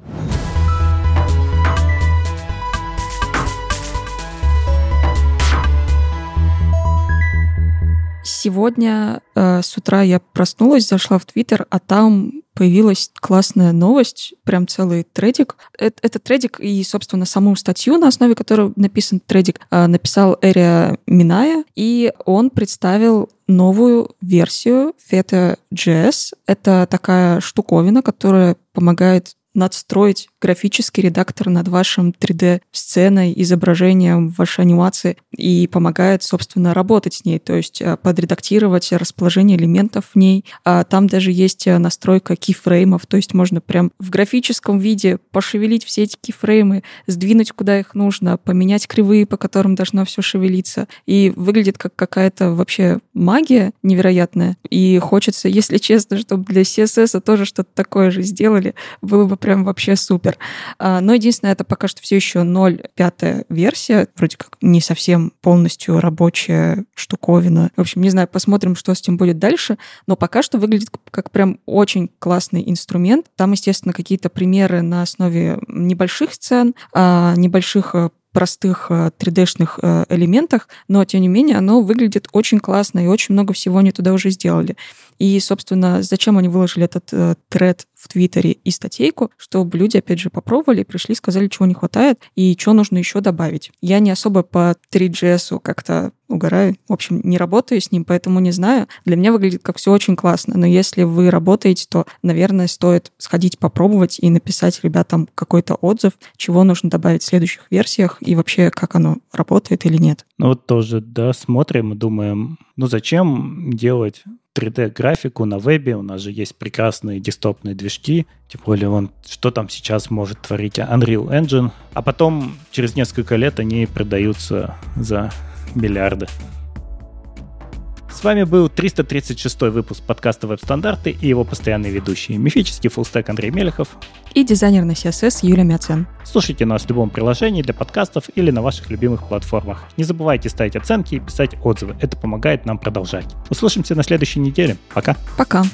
Сегодня э, с утра я проснулась, зашла в Твиттер, а там появилась классная новость, прям целый тредик. Это, это тредик и, собственно, саму статью, на основе которой написан тредик, э, написал Эрия Миная, и он представил новую версию Feta.js. Это такая штуковина, которая помогает надстроить графический редактор над вашим 3D-сценой, изображением, вашей анимации и помогает, собственно, работать с ней, то есть э, подредактировать расположение элементов в ней. А там даже есть э, настройка кейфреймов, то есть можно прям в графическом виде пошевелить все эти кейфреймы, сдвинуть куда их нужно, поменять кривые, по которым должно все шевелиться. И выглядит как какая-то вообще магия невероятная. И хочется, если честно, чтобы для CSS тоже что-то такое же сделали, было бы прям вообще супер. А, но единственное, это пока что все еще 0.5 версия, вроде как не совсем полностью рабочая штуковина. В общем, не знаю, посмотрим, что с этим будет дальше, но пока что выглядит как прям очень классный инструмент. Там, естественно, какие-то примеры на основе небольших сцен, а, небольших э, простых 3D-шных э, э, элементах, но, тем не менее, оно выглядит очень классно, и очень много всего они туда уже сделали. И, собственно, зачем они выложили этот тред в Твиттере и статейку, чтобы люди, опять же, попробовали, пришли, сказали, чего не хватает и что нужно еще добавить. Я не особо по 3GS как-то угораю. В общем, не работаю с ним, поэтому не знаю. Для меня выглядит как все очень классно. Но если вы работаете, то, наверное, стоит сходить попробовать и написать ребятам какой-то отзыв, чего нужно добавить в следующих версиях и вообще, как оно работает или нет. Ну вот тоже, да, смотрим и думаем, ну зачем делать 3D-графику на вебе, у нас же есть прекрасные десктопные движки, тем более он, что там сейчас может творить Unreal Engine, а потом через несколько лет они продаются за миллиарды. С вами был 336 выпуск подкаста «Веб-стандарты» и его постоянные ведущие. Мифический фуллстек Андрей Мелехов. И дизайнер на CSS Юлия Мяцен. Слушайте нас в любом приложении для подкастов или на ваших любимых платформах. Не забывайте ставить оценки и писать отзывы. Это помогает нам продолжать. Услышимся на следующей неделе. Пока. Пока.